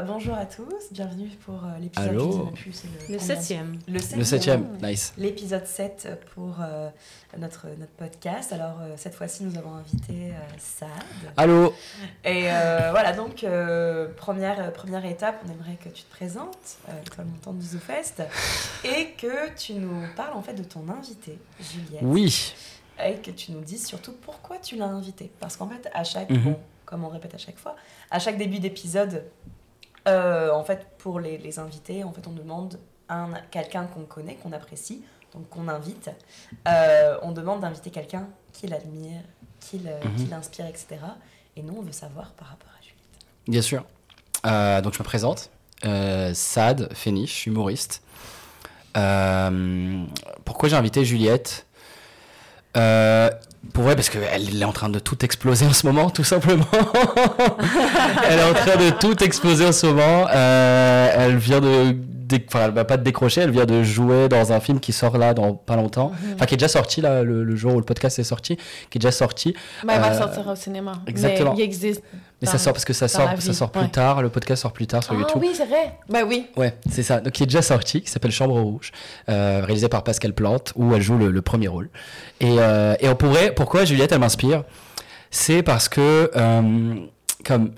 Bah, bonjour à tous, bienvenue pour euh, l'épisode le, le, septième. Le septième, nice. L'épisode 7 pour euh, notre, notre podcast. Alors euh, cette fois-ci nous avons invité Sad. Allô Et voilà donc première, première étape, on aimerait que tu te présentes, toi le montant du ZooFest, et que tu nous parles en fait de ton invité, Juliette. Oui. Et que tu nous dises surtout pourquoi tu l'as invité. Parce qu'en fait à chaque, mhm. comme on répète à chaque fois, à chaque début d'épisode, euh, en fait, pour les, les, invités, en fait, on demande un, quelqu'un qu'on connaît, qu'on apprécie, donc qu'on invite. Euh, on demande d'inviter quelqu'un qui l'admire, qui mhm. l'inspire, etc. Et nous, on veut savoir par rapport à Juliette. Bien sûr. Euh, donc, je me présente. Sad Féniche, humoriste. pourquoi j'ai invité Juliette? Pour vrai, parce qu'elle est en train de tout exploser en ce moment, tout simplement. elle est en train de tout exploser en ce moment. Euh, elle vient de enfin, elle va pas de décrocher, elle vient de jouer dans un film qui sort là dans pas longtemps, mhm. enfin qui est déjà sorti là le, jour où le podcast est sorti, qui est déjà sorti. Bah, elle va euh, sortir au cinéma. Exactement. Mais il existe. Mais ça sort parce que ça sort, ça sort plus tard, le podcast sort plus tard sur ah, YouTube. oui, c'est vrai. Bah oui. Ouais, c'est ça. Donc qui est déjà sorti, qui s'appelle Chambre Rouge, euh, réalisé par Pascal Plante, où elle joue le, premier rôle. Et, euh, et on pourrait, pourquoi Juliette elle m'inspire, c'est parce que comme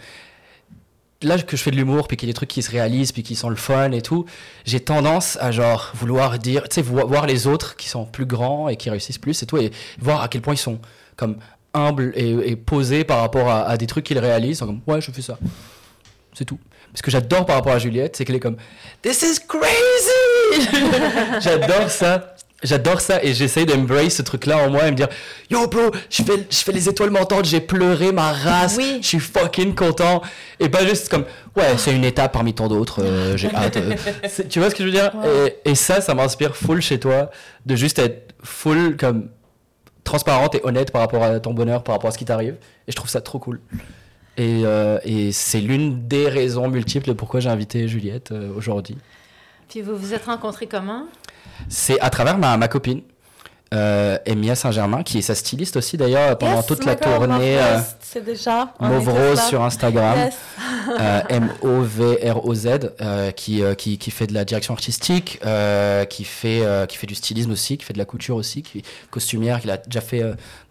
là que je fais de l'humour, puis qu'il y a des trucs qui se réalisent, puis qui sont le fun et tout, j'ai tendance à genre vouloir dire, tu sais, voir les autres qui sont plus grands et qui réussissent plus et tout, et voir à quel point ils sont comme humbles et, posés par rapport à, des trucs qu'ils réalisent. Comme, ouais, je fais ça. C'est tout. Ce que j'adore par rapport à Juliette, c'est qu'elle est comme This is crazy! j'adore ça. J'adore ça et j'essaye d'embrace ce truc-là en moi et me dire Yo, bro, je fais, je fais les étoiles montantes, j'ai pleuré ma race, je suis fucking content. Et pas juste comme Ouais, c'est une étape parmi tant d'autres, euh, j'ai hâte. Euh. tu vois ce que je veux dire? Et, et, ça, ça m'inspire full chez toi de juste être full comme transparente et honnête par rapport à ton bonheur, par rapport à ce qui t'arrive. Et je trouve ça trop cool. Et, euh, et c'est l'une des raisons multiples pourquoi j'ai invité Juliette aujourd'hui. Puis vous vous êtes rencontrés comment? C'est à travers ma, ma copine. Euh, Emia Saint-Germain, qui est sa styliste aussi d'ailleurs pendant toute la tournée. Euh, c'est déjà. Mauve Rose sur Instagram. euh, M-O-V-R-O-Z, euh, qui, euh, qui, qui, fait de la direction artistique, qui, fait, qui fait du stylisme aussi, qui fait de la couture aussi, qui est costumière, qu'il a déjà fait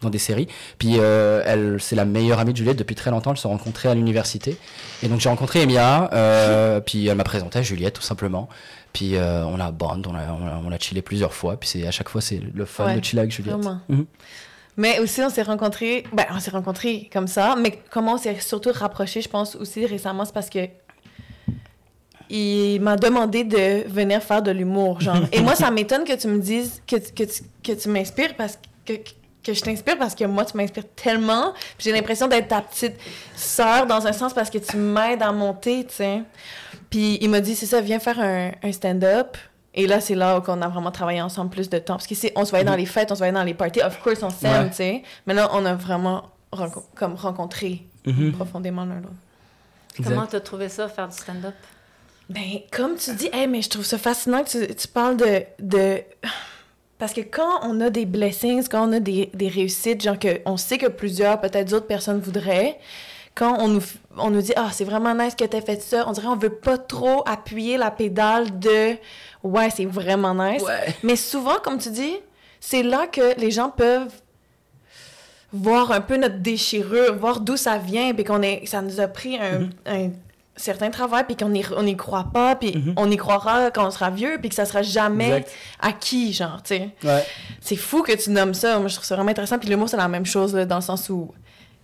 dans des séries. Puis elle, c'est la meilleure amie de Juliette depuis très longtemps. Elles se sont rencontrées à l'université. Et donc j'ai rencontré Emia, puis elle m'a présenté à Juliette tout simplement. Puis euh, on a band, on a, on a, chillé plusieurs fois. Puis c'est, à chaque fois, c'est le fun de chiller avec Juliette. Mhm. Mais aussi, on s'est rencontrés, ben, on s'est rencontrés comme ça, mais comment on s'est surtout rapprochés, je pense aussi récemment, c'est parce que il m'a demandé de venir faire de l'humour, genre. Et moi, ça m'étonne que tu me dises que, que tu, que tu m'inspires parce que, que je t'inspire parce que moi, tu m'inspires tellement. J'ai l'impression d'être ta petite sœur dans un sens parce que tu m'aides à monter, tu sais. Puis il m'a dit, c'est ça, viens faire un, un stand-up. Et là, c'est là qu'on a vraiment travaillé ensemble plus de temps. Parce qu'on se voyait dans mhm. les fêtes, on se voyait dans les parties. Of course, on s'aime, tu sais. Mais là, on a vraiment comme rencontré mhm. profondément l'un l'autre. Comment t'as trouvé ça, faire du stand-up? Ben, comme tu dis, hey, mais je trouve ça fascinant que tu, tu parles de, de... Parce que quand on a des blessings, quand on a des, des réussites, genre qu'on sait que plusieurs, peut-être d'autres personnes voudraient, quand on nous, on nous dit, ah, c'est vraiment nice que t'aies fait ça, on dirait on veut pas trop appuyer la pédale de, ouais, c'est vraiment nice. Ouais. Mais souvent, comme tu dis, c'est là que les gens peuvent voir un peu notre déchirure, voir d'où ça vient, puis qu'on est, ça nous a pris un, Mhm. un certain travail, puis qu'on n'y on y croit pas, puis Mhm. on y croira quand on sera vieux, puis que ça sera jamais Exact. acquis, genre, tu sais. Ouais. C'est fou que tu nommes ça. Moi, je trouve ça vraiment intéressant. Puis l'humour, c'est la même chose, là, dans le sens où,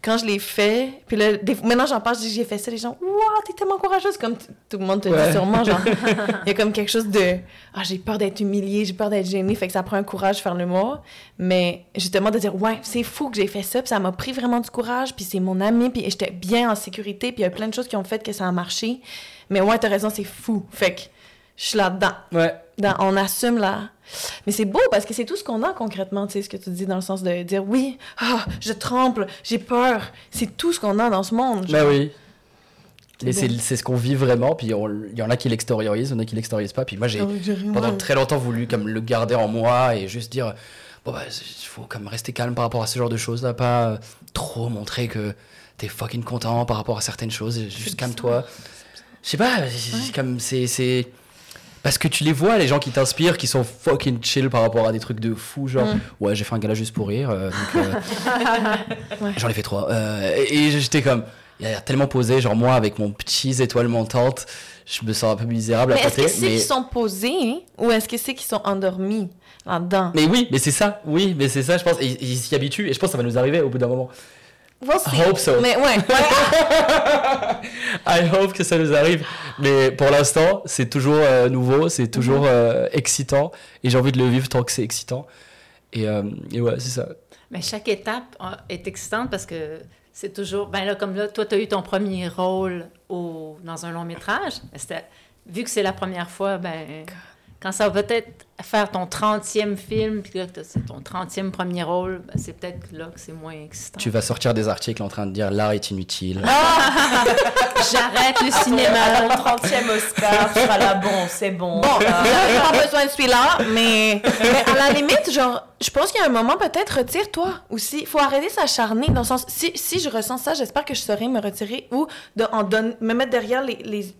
quand je l'ai fait, puis là, des- maintenant j'en parle, j'ai fait ça, les gens, waouh, t'es tellement courageuse, comme tout le monde te Ouais. dit sûrement, genre, il y a comme quelque chose de, ah, j'ai peur d'être humiliée, j'ai peur d'être gênée, fait que ça prend un courage de faire l'humour, mais justement de dire, ouais, c'est fou que j'ai fait ça, puis ça m'a pris vraiment du courage, puis c'est mon ami, puis j'étais bien en sécurité, puis il y a plein de choses qui ont fait que ça a marché, mais ouais, t'as raison, c'est fou, fait que je suis là-dedans. Ouais. Dans- on assume là. Mais c'est beau parce que c'est tout ce qu'on a concrètement, tu sais, ce que tu dis dans le sens de dire oui, ah, je tremble, j'ai peur. C'est tout ce qu'on a dans ce monde. Bah genre. oui. Mais C'est ce qu'on vit vraiment, puis il y en a qui l'extériorisent, il y en a qui l'extériorisent pas. Puis moi, j'ai rien. pendant très longtemps voulu comme le garder en moi et juste dire bon bah il faut comme rester calme par rapport à ce genre de choses là, pas trop montrer que t'es fucking content par rapport à certaines choses, juste calme-toi. Je sais pas, comme c'est parce que tu les vois les gens qui t'inspirent qui sont fucking chill par rapport à des trucs de fou genre Mm. ouais j'ai fait un gala juste pour rire euh, euh, j'en ai fait trois Euh, et, j'étais comme il a l'air tellement posé genre moi avec mon petit étoile montante je me sens un peu misérable Mais à est-ce côté que c'est qu'ils sont posés ou est-ce que c'est qu'ils sont endormis là-dedans? Mais oui, mais c'est ça, oui, mais c'est ça, je pense. Et ils s'y habituent, et je pense que ça va nous arriver au bout d'un moment. We'll see. I hope so. Mais ouais, ouais. I hope que ça nous arrive. Mais pour l'instant, c'est toujours euh, nouveau, c'est toujours Mhm. euh, excitant, et j'ai envie de le vivre tant que c'est excitant. Et, euh, et ouais, c'est ça. Mais chaque étape est excitante parce que c'est toujours. Ben là, comme là, toi, tu as eu ton premier rôle au, dans un long métrage. Vu que c'est la première fois, ben. Quand ça va peut-être faire ton 30e film, puis là, que c'est ton 30e premier rôle, ben, c'est peut-être là que c'est moins excitant. Tu vas sortir des articles en train de dire l'art est inutile. J'arrête le À cinéma. ton 30e Oscar, tu seras là, bon, c'est bon. Bon, Ah. j'avais pas besoin de celui-là, mais, mais à la limite, genre, je pense qu'il y a un moment, peut-être, retire-toi aussi. Faut arrêter de s'acharner, dans le sens, si, si je ressens ça, j'espère que je saurai me retirer ou de, en me mettre derrière les, les,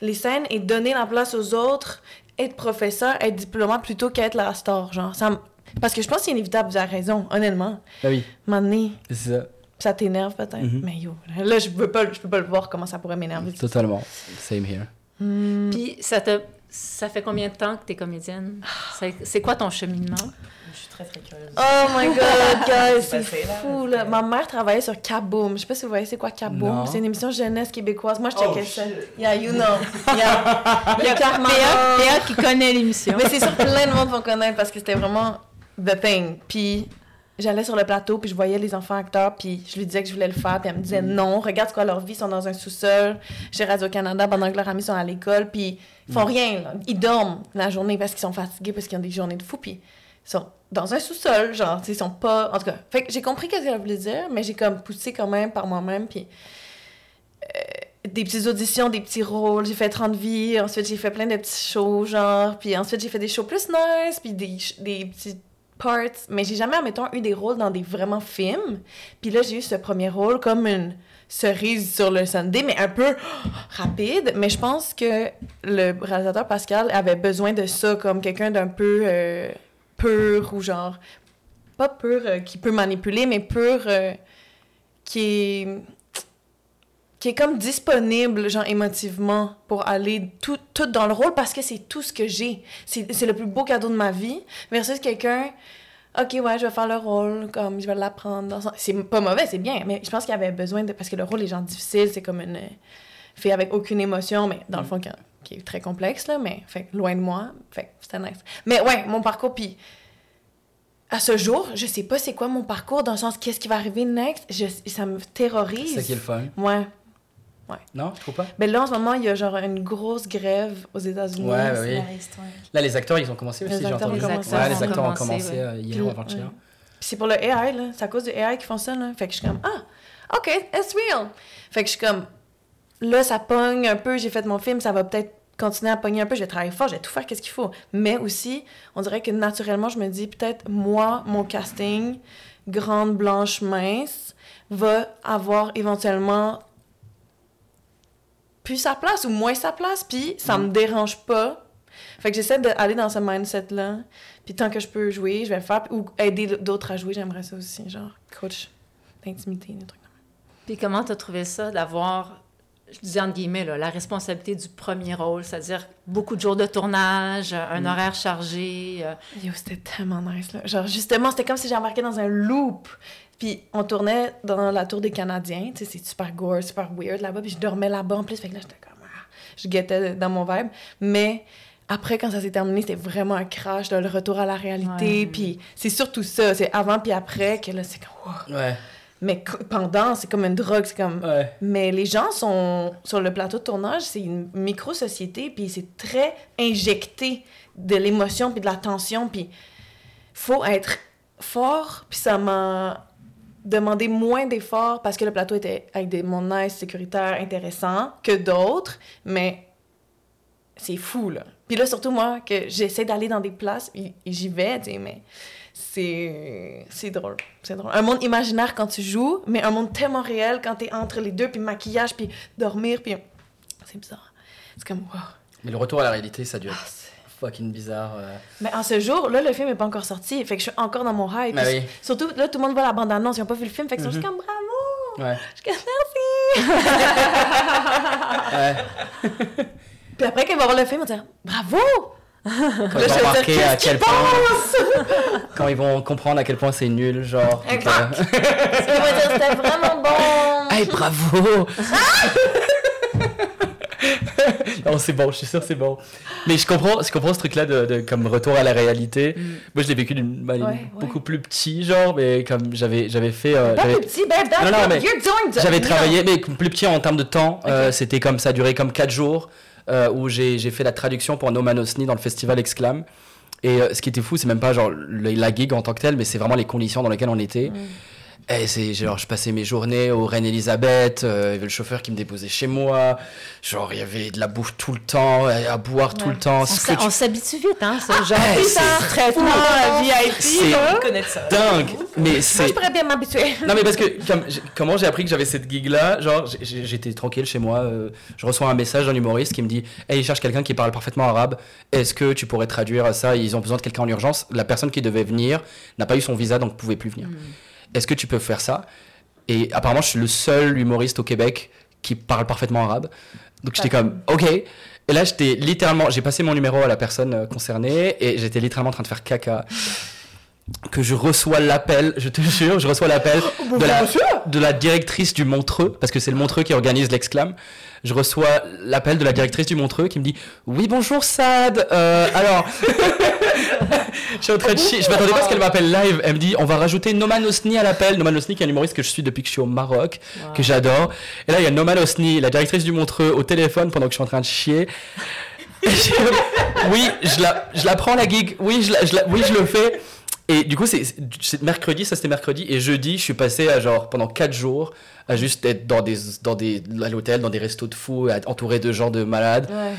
les scènes et donner la place aux autres, être professeur, être diplomate plutôt qu'être la star, genre. Ça, parce que je pense que c'est inévitable, vous avez raison, honnêtement. Ah oui, donné, c'est ça, ça t'énerve peut-être, Mhm. mais yo, là, je peux pas, je peux pas le voir comment ça pourrait m'énerver. totalement. Same here. Hmm. Puis ça te. Ça fait combien de temps que tu es comédienne? C'est- C'est quoi ton cheminement? Je suis très très curieuse. Oh my god, guys, C'est fou, là. Ma mère travaillait sur Kaboom. Je sais pas si vous voyez c'est quoi Kaboom. C'est une émission jeunesse québécoise. Moi, je Oh, checkais ça. Yeah, you know. Yeah. Il y a. Théa, qui connaît l'émission. Mais c'est sûr que plein de monde vont connaître parce que c'était vraiment the thing. Puis j'allais sur le plateau, puis je voyais les enfants acteurs, puis je lui disais que je voulais le faire, puis elle me disait non, regarde quoi leur vie, ils sont dans un sous-sol chez Radio-Canada pendant que leurs amis sont à l'école, puis ils font rien, là. Ils dorment la journée parce qu'ils sont fatigués, parce qu'ils ont des journées de fou, puis ils sont dans un sous-sol, genre, ils sont pas... En tout cas, fait j'ai compris ce qu'elle voulait dire, mais j'ai comme poussé quand même par moi-même, puis euh, des petites auditions, des petits rôles. J'ai fait 30 vies, ensuite j'ai fait plein de petits shows, genre. Puis ensuite j'ai fait des shows plus nice, puis des, des petits parts. Mais j'ai jamais, admettons, eu des rôles dans des vraiment films. Puis là, j'ai eu ce premier rôle comme une cerise sur le Sunday, mais un peu rapide. Mais je pense que le réalisateur Pascal avait besoin de ça, comme quelqu'un d'un peu euh, pur ou genre. Pas pur euh, qui peut manipuler, mais pur euh, qui est qui est comme disponible, genre émotivement, pour aller tout, tout dans le rôle parce que c'est tout ce que j'ai. C'est le plus beau cadeau de ma vie. Versus quelqu'un, ok, ouais, je vais faire le rôle, comme je vais l'apprendre. son- C'est pas mauvais, c'est bien, mais je pense qu'il avait besoin de. Parce que le rôle est genre difficile, c'est comme une. fait avec aucune émotion, mais dans le fond, qui, qui est très complexe, là, mais fait loin de moi. Fait c'était nice. Mais ouais, mon parcours, puis à ce jour, je sais pas c'est quoi mon parcours, dans le sens qu'est-ce qui va arriver next. Je, ça me terrorise. C'est ça qui est le fun. Ouais. Non, tu trouves pas Ben là, en ce moment, il y a genre une grosse grève aux États-Unis. Ouais, bah oui. Ouais. Là, les acteurs, ils ont commencé aussi, Les j'ai acteurs ont entendu. commencé. Ouais, les acteurs ont commencé, ouais. euh, hier ou avant-hier. ouais. Puis c'est pour le AI, là. C'est à cause du AI qu'ils font ça, là. Fait que je suis comme, ah, OK, it's real. Fait que je suis comme, là, ça pogne un peu. J'ai fait mon film, ça va peut-être continuer à pogner un peu. Je vais travailler fort, je vais tout faire qu'est-ce qu'il faut. Mais aussi, on dirait que naturellement, je me dis, peut-être, moi, mon casting, grande, blanche, mince, va avoir éventuellement plus sa place ou moins sa place, puis ça me dérange pas. Fait que j'essaie d'aller dans ce mindset-là. Puis tant que je peux jouer, je vais le faire. Ou aider d'autres à jouer, j'aimerais ça aussi. Genre, coach d'intimité, des trucs comme ça. Puis comment t'as trouvé ça d'avoir, je dis entre guillemets, là, la responsabilité du premier rôle, c'est-à-dire beaucoup de jours de tournage, un Mm. horaire chargé. euh, Yo, c'était tellement nice, là. Genre, justement, c'était comme si j'embarquais dans un loop. Puis on tournait dans la tour des Canadiens. Tu sais, c'est super gore, super weird là-bas. Puis je dormais là-bas en plus. Fait que là, j'étais comme... ah, je guettais dans mon vibe. Mais après, quand ça s'est terminé, c'était vraiment un crash, là, le retour à la réalité. Ouais. Puis c'est surtout ça. C'est avant puis après que là, c'est comme... wow. Ouais, Mais pendant, c'est comme une drogue. C'est comme... ouais. Mais les gens sont sur le plateau de tournage, c'est une micro-société, puis c'est très injecté de l'émotion puis de la tension, puis faut être fort, puis ça m'a demandé moins d'efforts parce que le plateau était avec des mondes nice, sécuritaires, intéressants que d'autres, mais c'est fou, là. Puis là, surtout moi, que j'essaie d'aller dans des places, j'y vais, tu sais, mais c'est c'est drôle, c'est drôle. Un monde imaginaire quand tu joues, mais un monde tellement réel quand t'es entre les deux, puis maquillage, puis dormir, puis c'est bizarre. C'est comme wow. Mais le retour à la réalité, ça dû Ah, fucking bizarre. euh. mais en ce jour, là, le film est pas encore sorti, fait que je suis encore dans mon hype. Oui. Surtout, là, tout le monde voit la bande-annonce, ils ont pas vu le film, fait que ils sont Mhm. juste comme bravo! Ouais. Je suis comme merci! Puis après, quand ils vont voir le film, ils vont dire bravo! Quand Là, ils vont à quel point. Quand ils vont comprendre à quel point c'est nul, genre. Exact. euh, Ils vont dire c'était vraiment bon! Hey, bravo! non, c'est bon, je suis sûr c'est bon. Mais je comprends, je comprends ce truc-là de, de comme retour à la réalité. Moi, je l'ai vécu d'une Ouais, ouais. beaucoup plus petit, genre, mais comme j'avais, j'avais fait. euh, Pas plus petit, babe, that's Non, non, what mais! J'avais travaillé, mais plus petit en termes de temps. euh, c'était comme ça duré comme 4 jours euh, où j'ai fait la traduction pour No Man Osni dans le festival Exclam. Et euh, ce qui était fou, c'est même pas genre le- la gig en tant que telle, mais c'est vraiment les conditions dans lesquelles on était. Et c'est genre, je passais mes journées au Reine Elisabeth, euh, il y avait le chauffeur qui me déposait chez moi, genre il y avait de la bouffe tout le temps, à à boire tout le temps. On ce s'a- que tu- on s'habitue vite, hein, ce genre. Hey, Putain, c'est traitement VIP, C'est- connaissent ça. dingue, mais Moi, c'est je pourrais bien m'habituer. Non mais parce que comme, j'ai- comment j'ai appris que j'avais cette gig là, genre j'étais tranquille chez moi, euh, je reçois un message d'un humoriste qui me dit "Hey, il cherche quelqu'un qui parle parfaitement arabe. Est-ce que tu pourrais traduire ça? Ils ont besoin de quelqu'un en urgence. La personne qui devait venir n'a pas eu son visa donc ne pouvait plus venir. Est-ce que tu peux faire ça? Et apparemment je suis le seul humoriste au Québec qui parle parfaitement arabe. Donc j'étais comme OK. Et là j'étais littéralement, j'ai passé mon numéro à la personne euh, concernée et j'étais littéralement en train de faire caca que je reçois l'appel, je te jure, je reçois l'appel de la, de la directrice du Montreux, parce que c'est le Montreux qui organise l'exclam. Je reçois l'appel de la directrice du Montreux qui me dit Oui, bonjour Sad. Euh, alors, je suis en train de chier. Je m'attendais pas à ce qu'elle m'appelle live. Elle me dit On va rajouter Noman Osni à l'appel. Noman Osni, qui est un humoriste que je suis depuis que je suis au Maroc, que j'adore. Et là, il y a Noman Osni, la directrice du Montreux, au téléphone pendant que je suis en train de chier. Je- oui, je la, je la prends la gig. Oui, je, la- je la- oui, je le fais. Et du coup, c'est mercredi, ça c'était mercredi. Et jeudi, je suis passé à genre pendant 4 jours à juste être dans des, dans des, à l'hôtel, dans des restos de fous, entouré de gens de malades. Ouais.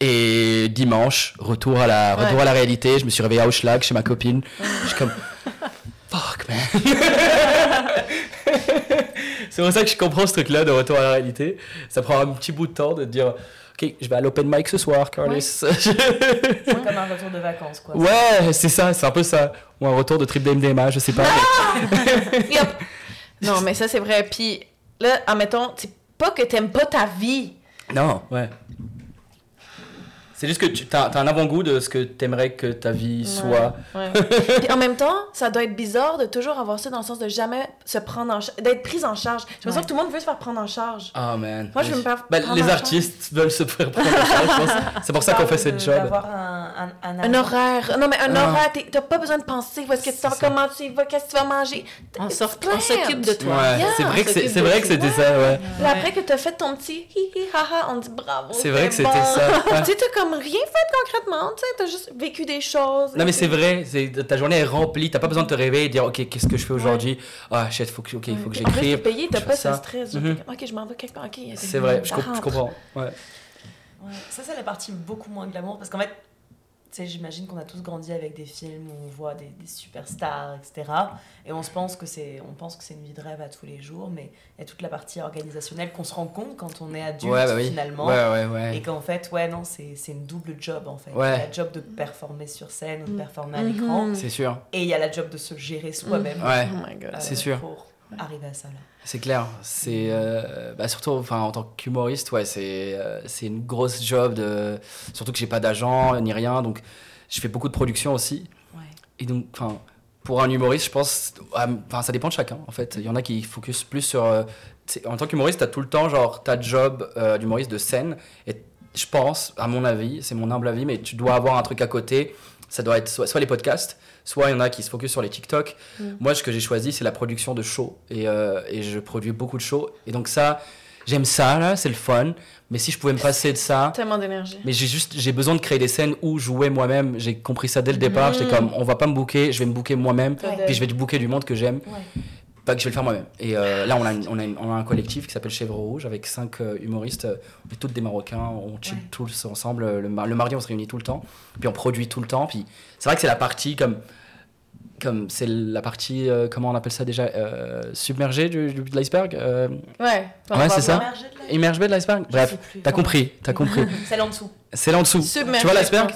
Et dimanche, retour à la, retour Ouais. à la réalité. Je me suis réveillé à Auschlag chez ma copine. Je suis comme, fuck man. c'est pour ça que je comprends ce truc-là de retour à la réalité. Ça prend un petit bout de temps de dire, ok, je vais à l'open mic ce soir, Carlos. C'est comme un retour de vacances, quoi. Ouais, c'est ça, c'est un peu ça. Ou un retour de trip d'MDMA, je sais pas. mais- Yup. Non, mais ça, c'est vrai. Puis là, admettons, c'est pas que t'aimes pas ta vie. Non, ouais. C'est juste que tu as, un avant-goût de ce que t'aimerais que ta vie soit. Ouais. En même temps, ça doit être bizarre de toujours avoir ça dans le sens de jamais se prendre en charge, d'être prise en charge. J'ai l'impression Ouais. que tout le monde veut se faire prendre en charge. Oh man. Moi, je veux me faire prendre les en charge. artistes veulent se faire prendre en charge, je pense. C'est pour ça qu'on fait cette job. D'avoir un, un, un, Un horaire. Non, mais un Ah. horaire, t'as pas besoin de penser où est-ce que tu ça. comment tu vas, qu'est-ce que tu vas manger. On s'occupe de toi. Ouais, Yeah, c'est vrai que c'est vrai c'était ça, ouais. Après que t'as fait ton petit hi hi ha ha, on dit bravo. C'est vrai que c'était ça, tu sais, comme rien fait concrètement, tu sais, t'as juste vécu des choses. Non mais c'est vrai, c'est ta journée est remplie, t'as pas besoin de te réveiller et dire ok qu'est-ce que je fais aujourd'hui? Ah shit faut que ok il faut que En j'écrive. t'es payé, t'as pas ce ça. stress. Mhm. genre, Ok, je m'en vais quelque part. Ok, C'est vrai, je, comprends. Ouais. Ouais, ça c'est la partie beaucoup moins glamour parce qu'en fait j'imagine qu'on a tous grandi avec des films où on voit des, des superstars, etc. Et on se pense que c'est, on pense que c'est une vie de rêve à tous les jours, mais il y a toute la partie organisationnelle qu'on se rend compte quand on est adulte Ouais, bah oui. finalement. Ouais, ouais, ouais. Et qu'en fait, ouais, non, c'est c'est une double job en fait. Ouais. Il y a la job de performer sur scène ou de Mm. performer à Mhm. l'écran. C'est sûr. Et il y a la job de se gérer soi-même. Ouais. Oh my god. euh, C'est sûr. Pour arriver à ça là. C'est clair, c'est euh, bah surtout enfin en tant qu'humoriste ouais c'est euh, c'est une grosse job de surtout que j'ai pas d'agent ni rien donc je fais beaucoup de production aussi. Ouais. et donc enfin pour un humoriste je pense enfin ça dépend de chacun en fait. Il y en a qui focus plus sur euh, en tant qu'humoriste t'as tout le temps genre ta job d'humoriste de scène. Et je pense à mon avis c'est mon humble avis mais tu dois avoir un truc à côté. Ça doit être soit, soit les podcasts soit il y en a qui se focus sur les TikTok Mm. moi ce que j'ai choisi c'est la production de shows et, euh, et je produis beaucoup de shows et donc ça j'aime ça là c'est le fun mais si je pouvais me passer de ça Tellement d'énergie. mais j'ai juste j'ai besoin de créer des scènes où jouer moi-même j'ai compris ça dès le départ j'étais comme on va pas me booker je vais me booker moi-même Ouais. puis je vais booker du monde que j'aime Ouais. Pas que je vais le faire moi-même et euh, là on a, une- on, a une- on a un collectif qui s'appelle Chèvre Rouge avec cinq euh, humoristes euh, on est tous des Marocains on chill Ouais. tous ensemble euh, le, mar- le mardi on se réunit tout le temps puis on produit tout le temps puis c'est vrai que c'est la partie comme comme c'est la partie euh, comment on appelle ça déjà euh, submergée du, du- de l'iceberg euh, Ouais. Ouais, c'est ça. Immergé de l'iceberg bref t'as compris t'as compris C'est là en dessous. c'est là en dessous Submergé, tu vois l'iceberg?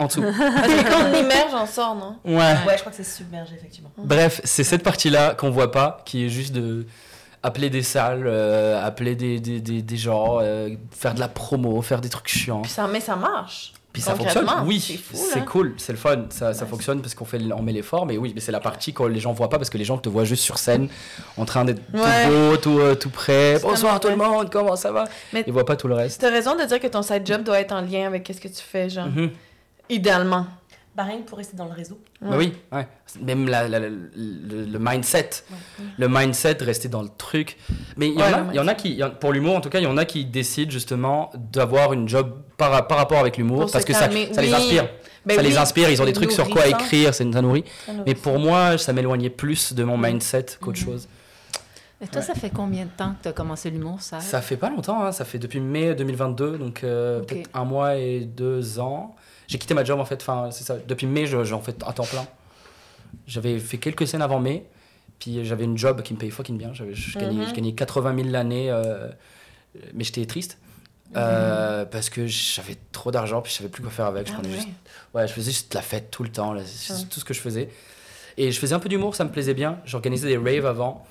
En dessous Parce que quand on immerge, on sort, non? ouais Ouais, je crois que c'est submergé effectivement. Bref, c'est cette partie-là qu'on voit pas, qui est juste de appeler des salles, euh, appeler des, des, des, des gens, euh, faire de la promo, faire des trucs chiants. Puis ça, mais ça marche. Puis ça fonctionne, oui, c'est fou, c'est là. cool, c'est le fun, ça, ça fonctionne parce qu'on fait, on met l'effort, mais oui, mais c'est la partie que les gens voient pas parce que les gens te voient juste sur scène, en train d'être Ouais. tout beau, tout, euh, tout prêt. Bonsoir tout le monde, comment ça va? Mais- Ils voient pas tout le reste. T'as raison de dire que ton side job doit être en lien avec ce que tu fais, genre. Mhm. Idéalement. Bah, rien que pour rester dans le réseau. Bah oui, ouais. Même la, la- la- le, le mindset. Le mindset, rester dans le truc. Mais il y, en Ouais, a- y en a qui, il y en- pour l'humour en tout cas, il y en a qui décident justement d'avoir une job par, par rapport avec l'humour parce que ça, les inspire. Ben ça oui. les inspire, ils ont des trucs sur quoi écrire, ça nous nourrit. Ça Mais pour moi, ça m'éloignait plus de mon mindset qu'autre Mhm. chose. Et toi, ça fait combien de temps que tu as commencé l'humour, ça? Ça fait pas longtemps, hein, ça fait depuis mai 2022, donc euh, peut-être un mois et deux ans. J'ai quitté ma job en fait, enfin c'est ça. Depuis mai, je- j'en fais à temps plein. J'avais fait quelques scènes avant mai, puis j'avais une job qui me payait fucking bien. J'avais- Je, gagnais, Mhm. je gagnais 80 000 l'année, euh, mais j'étais triste. euh, parce que j'avais trop d'argent puis je savais plus quoi faire avec je Ah prenais ouais. juste ouais je faisais juste la fête tout le temps là, c'est Ouais. tout ce que je faisais et je faisais un peu d'humour ça me plaisait bien j'organisais des raves avant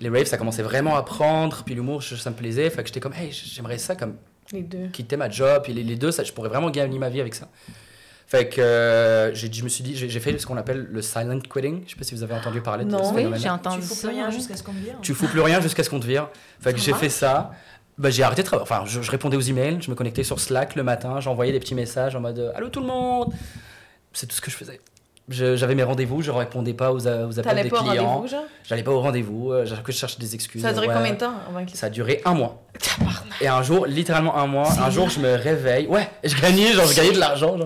les raves ça commençait vraiment à prendre puis l'humour ça me plaisait fait que j'étais comme hey j'aimerais ça comme Les deux. quitter ma job et les, les deux ça je pourrais vraiment gagner ma vie avec ça fait que euh, j'ai je me suis dit j'ai fait ce qu'on appelle le silent quitting je sais pas si vous avez entendu parler de Non. ce Oui, Oui, phénomène j'ai entendu tu fous plus rien jusqu'à ce qu'on me dise. tu fous plus rien jusqu'à ce qu'on te vire. Fait que j'ai fait ça. Bah, j'ai arrêté de travailler. Enfin, je, je répondais aux emails, je me connectais sur Slack le matin, j'envoyais des petits messages en mode euh, Allô tout le monde C'est tout ce que je faisais. J'avais mes rendez-vous, je répondais pas aux, aux appels des pas clients. J'allais pas au rendez-vous, euh, que je cherchais des excuses. Ça a duré Ouais. combien de temps Ça a duré un mois. Et un jour, littéralement un mois, un jour je me réveille. Ouais, je gagnais, genre je gagnais de l'argent.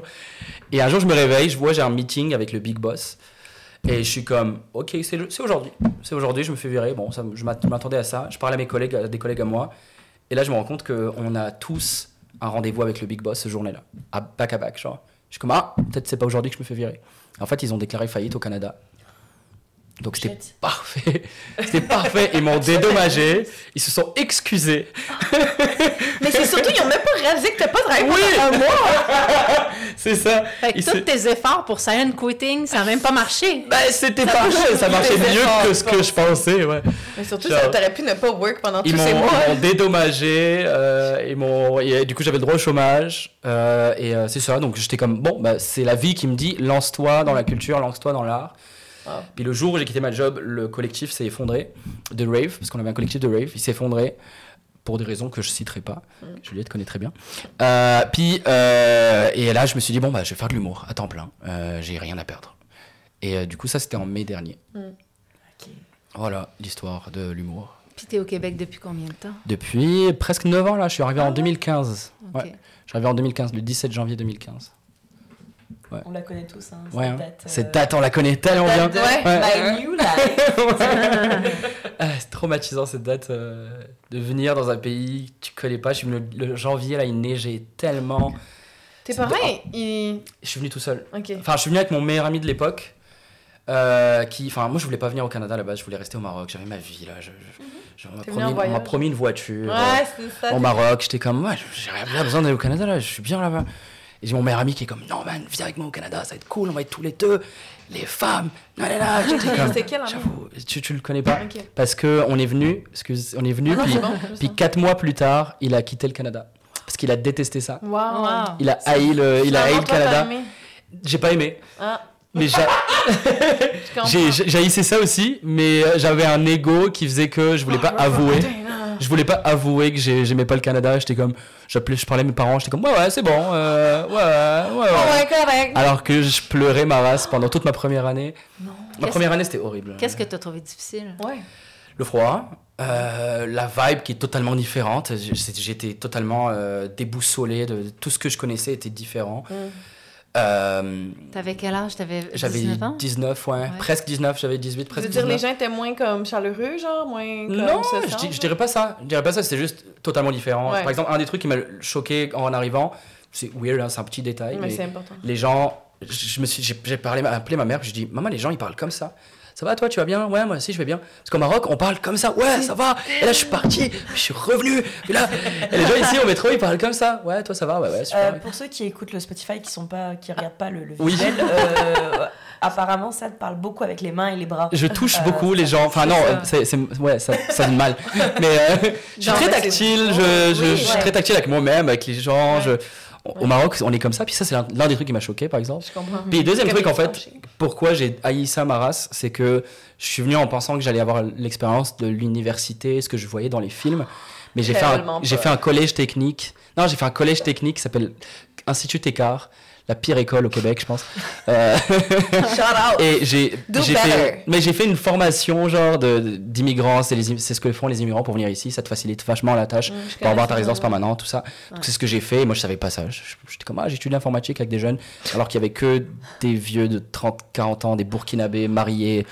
Et un jour je me réveille, je vois j'ai un meeting avec le big boss. Et je suis comme, ok, c'est aujourd'hui. C'est aujourd'hui, je me fais virer. Bon, ça, je m'attendais à ça. Je parle à mes collègues, à des collègues à moi. Et là, je me rends compte qu'on a tous un rendez-vous avec le big boss ce journée-là. À back à back, genre. Je suis comme, ah, peut-être c'est pas aujourd'hui que je me fais virer. En fait, ils ont déclaré faillite au Canada. Donc c'était parfait. C'était parfait. Ils m'ont dédommagé. Ils se sont excusés. Mais c'est surtout, ils ont même pas réalisé que t'as pas travaillé Oui. pendant un mois. C'est ça. Fait que tous se- tes efforts pour silent quitting, ça n'a même pas marché. Ben, c'était parfait. Ça marchait mieux efforts, que ce que je pensais. Ouais. Mais surtout, Genre- ça, t'aurais pu ne pas work pendant Ils tous ces mois. ils m'ont dédommagé. euh, ils m'ont- et du coup, j'avais le droit au chômage. euh, et euh, c'est ça. Donc j'étais comme, bon, bah, c'est la vie qui me dit, lance-toi dans la culture, lance-toi dans l'art. Ah. Puis le jour où j'ai quitté ma job, le collectif s'est effondré de rave, parce qu'on avait un collectif de rave, il s'est effondré pour des raisons que je citerai pas. Juliette connaît très bien. Euh, puis euh, et là, je me suis dit bon bah je vais faire de l'humour à temps plein. Euh, j'ai rien à perdre. Et euh, du coup, ça c'était en mai dernier. Ok. Voilà l'histoire de l'humour. Puis t'es au Québec depuis combien de temps? Depuis presque 9 ans là, je suis arrivé Ah en ouais? 2015. Ouais, je suis arrivé en 2015, le 17 janvier 2015. On la connaît tous. Hein, Ouais, hein. cette date. euh, cette date on la connaît tellement bien. de Ouais. My New Life. Ah, c'est traumatisant cette date euh, de venir dans un pays que tu connais pas. Je suis venu le, le janvier là, il neigeait tellement. Tes parents, de- ils. Je suis venu tout seul. Enfin, je suis venu avec mon meilleur ami de l'époque. euh, qui, enfin, moi, je voulais pas venir au Canada là-bas. Je voulais rester au Maroc. J'avais ma vie là. Je, je- je- on m'a promis, une voiture. euh, Ouais, c'est ça. au Maroc. J'étais comme, ouais, j'ai rien besoin d'aller au Canada là. Je suis bien là-bas. Et j'ai mon meilleur ami qui est comme, non man, viens avec moi au Canada, ça va être cool. On va être tous les deux, les femmes. J'étais comme, C'était quel ami J'avoue, tu, tu le connais pas Ok. Parce que on est venu, excuse, on est venu, Ah non, puis, bon, puis quatre mois plus tard, il a quitté le Canada parce qu'il a détesté ça. Wow. Wow. Il a haï le, il a haï le Canada. J'ai pas aimé, Ah, mais j'ai j'haïssais ça aussi, mais euh, j'avais un ego qui faisait que je voulais pas avouer. Non. Je voulais pas avouer que j'ai- j'aimais pas le Canada. J'étais comme, j'appelais, je parlais à mes parents. J'étais comme, ouais ouais, c'est bon, euh, ouais ouais ouais. Oh, ouais. correct. Alors que je pleurais ma race pendant toute ma première année. Non. Ma première année, c'était horrible. Qu'est-ce que tu as trouvé difficile? Ouais. Le froid, euh, la vibe qui est totalement différente. J'étais totalement euh, déboussolé de tout ce que je connaissais était différent. Mm. Euh, T'avais quel âge? T'avais j'avais 19 ans? 19, ouais. Presque 19, j'avais 18, Tu presque veux dire, 19. les gens étaient moins comme chaleureux, genre, moins comme Non, ça, je, dis- je dirais pas ça. Je dirais pas ça, c'est juste totalement différent. Ouais. Par exemple, un des trucs qui m'a choqué en arrivant, c'est weird, hein, c'est un petit détail, Mais mais c'est important. les gens, je, je me suis, j'ai j'ai parlé, appelé ma mère, puis je dis, maman, les gens, ils parlent comme ça. Ça va, toi, tu vas bien? Ouais, moi aussi, je vais bien. Parce qu'au Maroc, on parle comme ça. Ouais, ça va. Et là, je suis parti, je suis revenu. Puis là, et les gens ici au métro, ils parlent comme ça. Ouais, toi, ça va Ouais, ouais, super. Euh, pour ceux qui écoutent le Spotify, qui sont pas, qui regardent pas le, le Oui. euh, apparemment ça te parle beaucoup avec les mains et les bras. Je touche Euh, beaucoup les gens. Enfin, non, ça. c'est, ouais, ça, ça donne mal. Mais euh, je suis très tactile. Je, je, Oui, je suis ouais. très tactile avec moi-même, avec les gens. Ouais. Je, au Maroc, on est comme ça. Puis ça, c'est l'un, des trucs qui m'a choqué, par exemple. Je comprends. Puis deuxième truc, en fait, pourquoi j'ai haï ça, ma race, c'est que je suis venu en pensant que j'allais avoir l'expérience de l'université, ce que je voyais dans les films. Mais j'ai fait, un, Tellement j'ai pas. fait un collège technique. Non, j'ai fait un collège technique qui s'appelle Institut Écart, la pire école au Québec, je pense. Euh, Shout out. et j'ai, fait, mais j'ai fait une formation genre de, d'immigrants. C'est, les, im- c'est ce que font les immigrants pour venir ici. Ça te facilite vachement la tâche Mm, pour avoir ta résidence permanente, tout ça. C'est ce que j'ai fait. Et moi, je savais pas ça. J'étais comme, ah, j'étudie l'informatique avec des jeunes, alors qu'il y avait que des vieux de 30, 40 ans, des burkinabés mariés.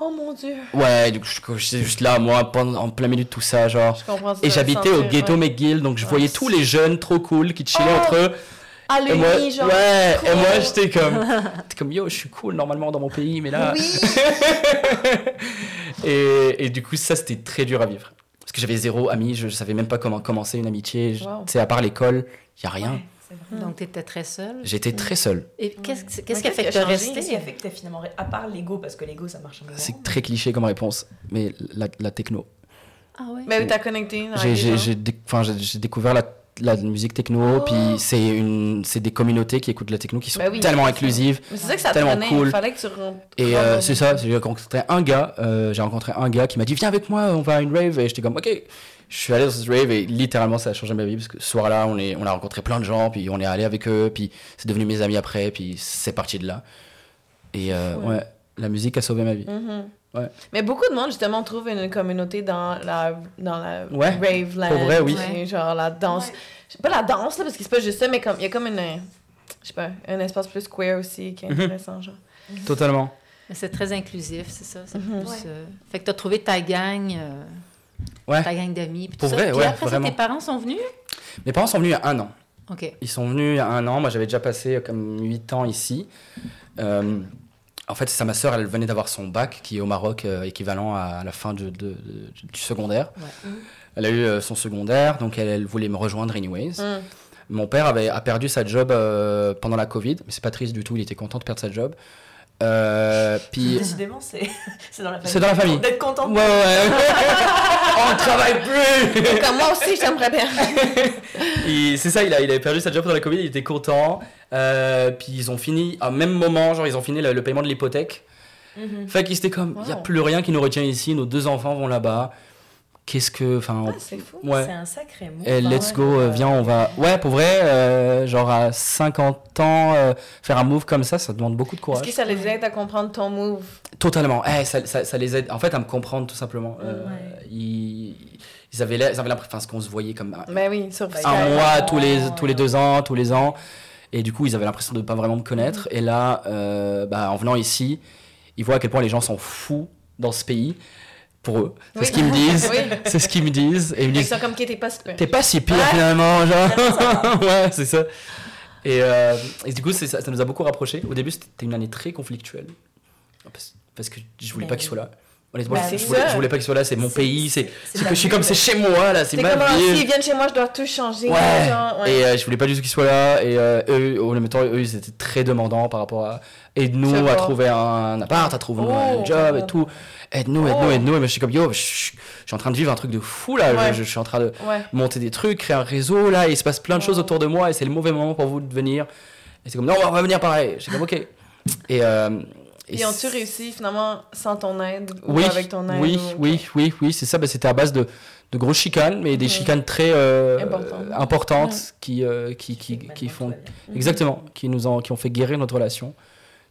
Oh mon dieu. Ouais, du coup, j'étais juste là, moi, en plein milieu de tout ça, genre. Je comprends ça. Et j'habitais au ghetto ouais. McGill, donc je voyais tous les jeunes trop cool qui chillaient Oh, entre eux. Et moi, l'uni, genre. ouais, cool. et moi j'étais comme, comme, yo, je suis cool normalement dans mon pays, mais là. Oui. et, et du coup, ça, c'était très dur à vivre. Parce que j'avais zéro ami, je, je savais même pas comment commencer une amitié. Wow. Tu sais, à part l'école, il y a rien. Ouais, vrai. Donc, tu étais très seule? J'étais très seul. Et qu'est-ce qui a fait que tu resté? Qu'est-ce qui a fait que t'as finalement, à part l'ego, parce que l'ego ça marche un moment. C'est très cliché comme réponse, mais la, la techno. Ah ouais? Mais oui, t'as connecté. j'ai découvert la, la musique techno, Oh. puis c'est, une, c'est des communautés qui écoutent la techno qui sont Ben oui, tellement c'est inclusives. Ça que ça tellement prenait. cool. Il fallait que tu rentres. Et euh, c'est ça, j'ai rencontré un gars, euh, j'ai rencontré un gars qui m'a dit viens avec moi, on va à une rave et j'étais comme ok. Je suis allé dans cette rave et littéralement ça a changé ma vie parce que ce soir-là on, est, on a rencontré plein de gens puis on est allé avec eux puis c'est devenu mes amis après puis c'est parti de là. Et euh, Ouais. ouais, la musique a sauvé ma vie. Mhm. Ouais. Mais beaucoup de monde, justement, trouve une communauté dans la, dans la Ouais, rave land. pour vrai, oui. Genre la danse. Pas la danse, là, parce que c'est pas juste ça, mais comme il y a comme une. Je sais pas, un espace plus queer aussi qui est Mhm. intéressant, genre. Totalement. Mais C'est très inclusif, c'est ça. Mhm. plus, Ouais. euh, Fait que tu as trouvé ta gang, euh, Ouais. ta gang d'amis. puis Pour tout ça. vrai, Puis ouais, après ça, vraiment. tes parents sont venus? Mes parents sont venus il y a un an. OK. Ils sont venus il y a un an. Moi, j'avais déjà passé euh, comme 8 ans ici. Euh, en fait, c'est ça, ma sœur, elle venait d'avoir son bac, qui est au Maroc, euh, équivalent à la fin de- de- de- du secondaire. Ouais. Elle a eu euh, son secondaire, donc elle, elle voulait me rejoindre anyways. Mm. Mon père avait, a perdu sa job euh, pendant la Covid, mais c'est pas triste du tout, il était content de perdre sa job. Euh, puis... Décidément, c'est c'est dans la famille. C'est dans la famille. D'être content. Ouais, ouais, ouais. On travaille plus Comme moi aussi, j'aimerais bien. C'est ça, il, a, il avait perdu sa job pendant la Covid, il était content. Euh, puis ils ont fini, à même moment, genre ils ont fini le, le paiement de l'hypothèque. Mhm. Fait qu'ils étaient comme, il n'y a plus rien qui nous retient ici, nos deux enfants vont là-bas. Qu'est-ce que. Enfin, Ah, c'est fou. ouais. C'est un sacré mot. Eh, let's ouais, go, euh, viens, on va. Ouais, pour vrai, euh, genre à 50 ans, euh, faire un move comme ça, ça demande beaucoup de Est-ce courage. que ça les aide à comprendre ton move? Totalement. Eh, ça, ça, ça les aide, en fait, à me comprendre tout simplement. Euh, Ouais. ils, ils avaient l'air- ils avaient l'impression enfin, qu'on se voyait comme un, Ben oui, sur un mois tous les, tous les deux ans, tous les ans. Et du coup, ils avaient l'impression de ne pas vraiment me connaître. Et là, euh, bah, en venant ici, ils voient à quel point les gens sont fous dans ce pays. Pour eux. C'est Oui. ce qu'ils me disent. Oui. C'est ce qu'ils me disent. Et ils me Ils disent sont comme qui t'es pas super. T'es pas si pire Ouais. finalement, genre. ouais, c'est ça. Et, euh, et du coup, ça, ça nous a beaucoup rapprochés. Au début, c'était une année très conflictuelle. Parce, parce que je voulais Ben pas qu'il soit là. Honnêtement, Ben je, voulais, ça. je voulais pas qu'il soit là, c'est mon pays, c'est je suis comme c'est chez moi là, c'est ma comme, ah, ville. s'ils viennent chez moi, je dois tout changer. Ouais. genre, ouais. Et euh, je voulais pas du tout qu'ils soient là. Et euh, eux, en même temps, eux, ils étaient très demandants par rapport à aide-nous à trouver un appart, à trouver Oh, un job et oh. tout. Aide-nous, aide-nous, Oh. aide-nous. Et moi, je suis comme yo, je, suis en train de vivre un truc de fou là. Ouais. Je, je suis en train de monter des trucs, créer un réseau là. Et il se passe plein de choses Oh. autour de moi et c'est le mauvais moment pour vous de venir. Et c'est comme non, on va venir pareil. J'ai comme ok. Et, euh, et Et ont-tu réussi finalement sans ton aide ou oui, avec ton aide oui, ou- oui, oui, oui, c'est ça. Bah, c'était à base de, de grosses chicanes, mais des Mhm. chicanes très euh, Importantes. euh, importantes qui, euh, qui, qui, Maintenant, qui font. Mhm. exactement, qui nous ont, qui ont fait guérir notre relation.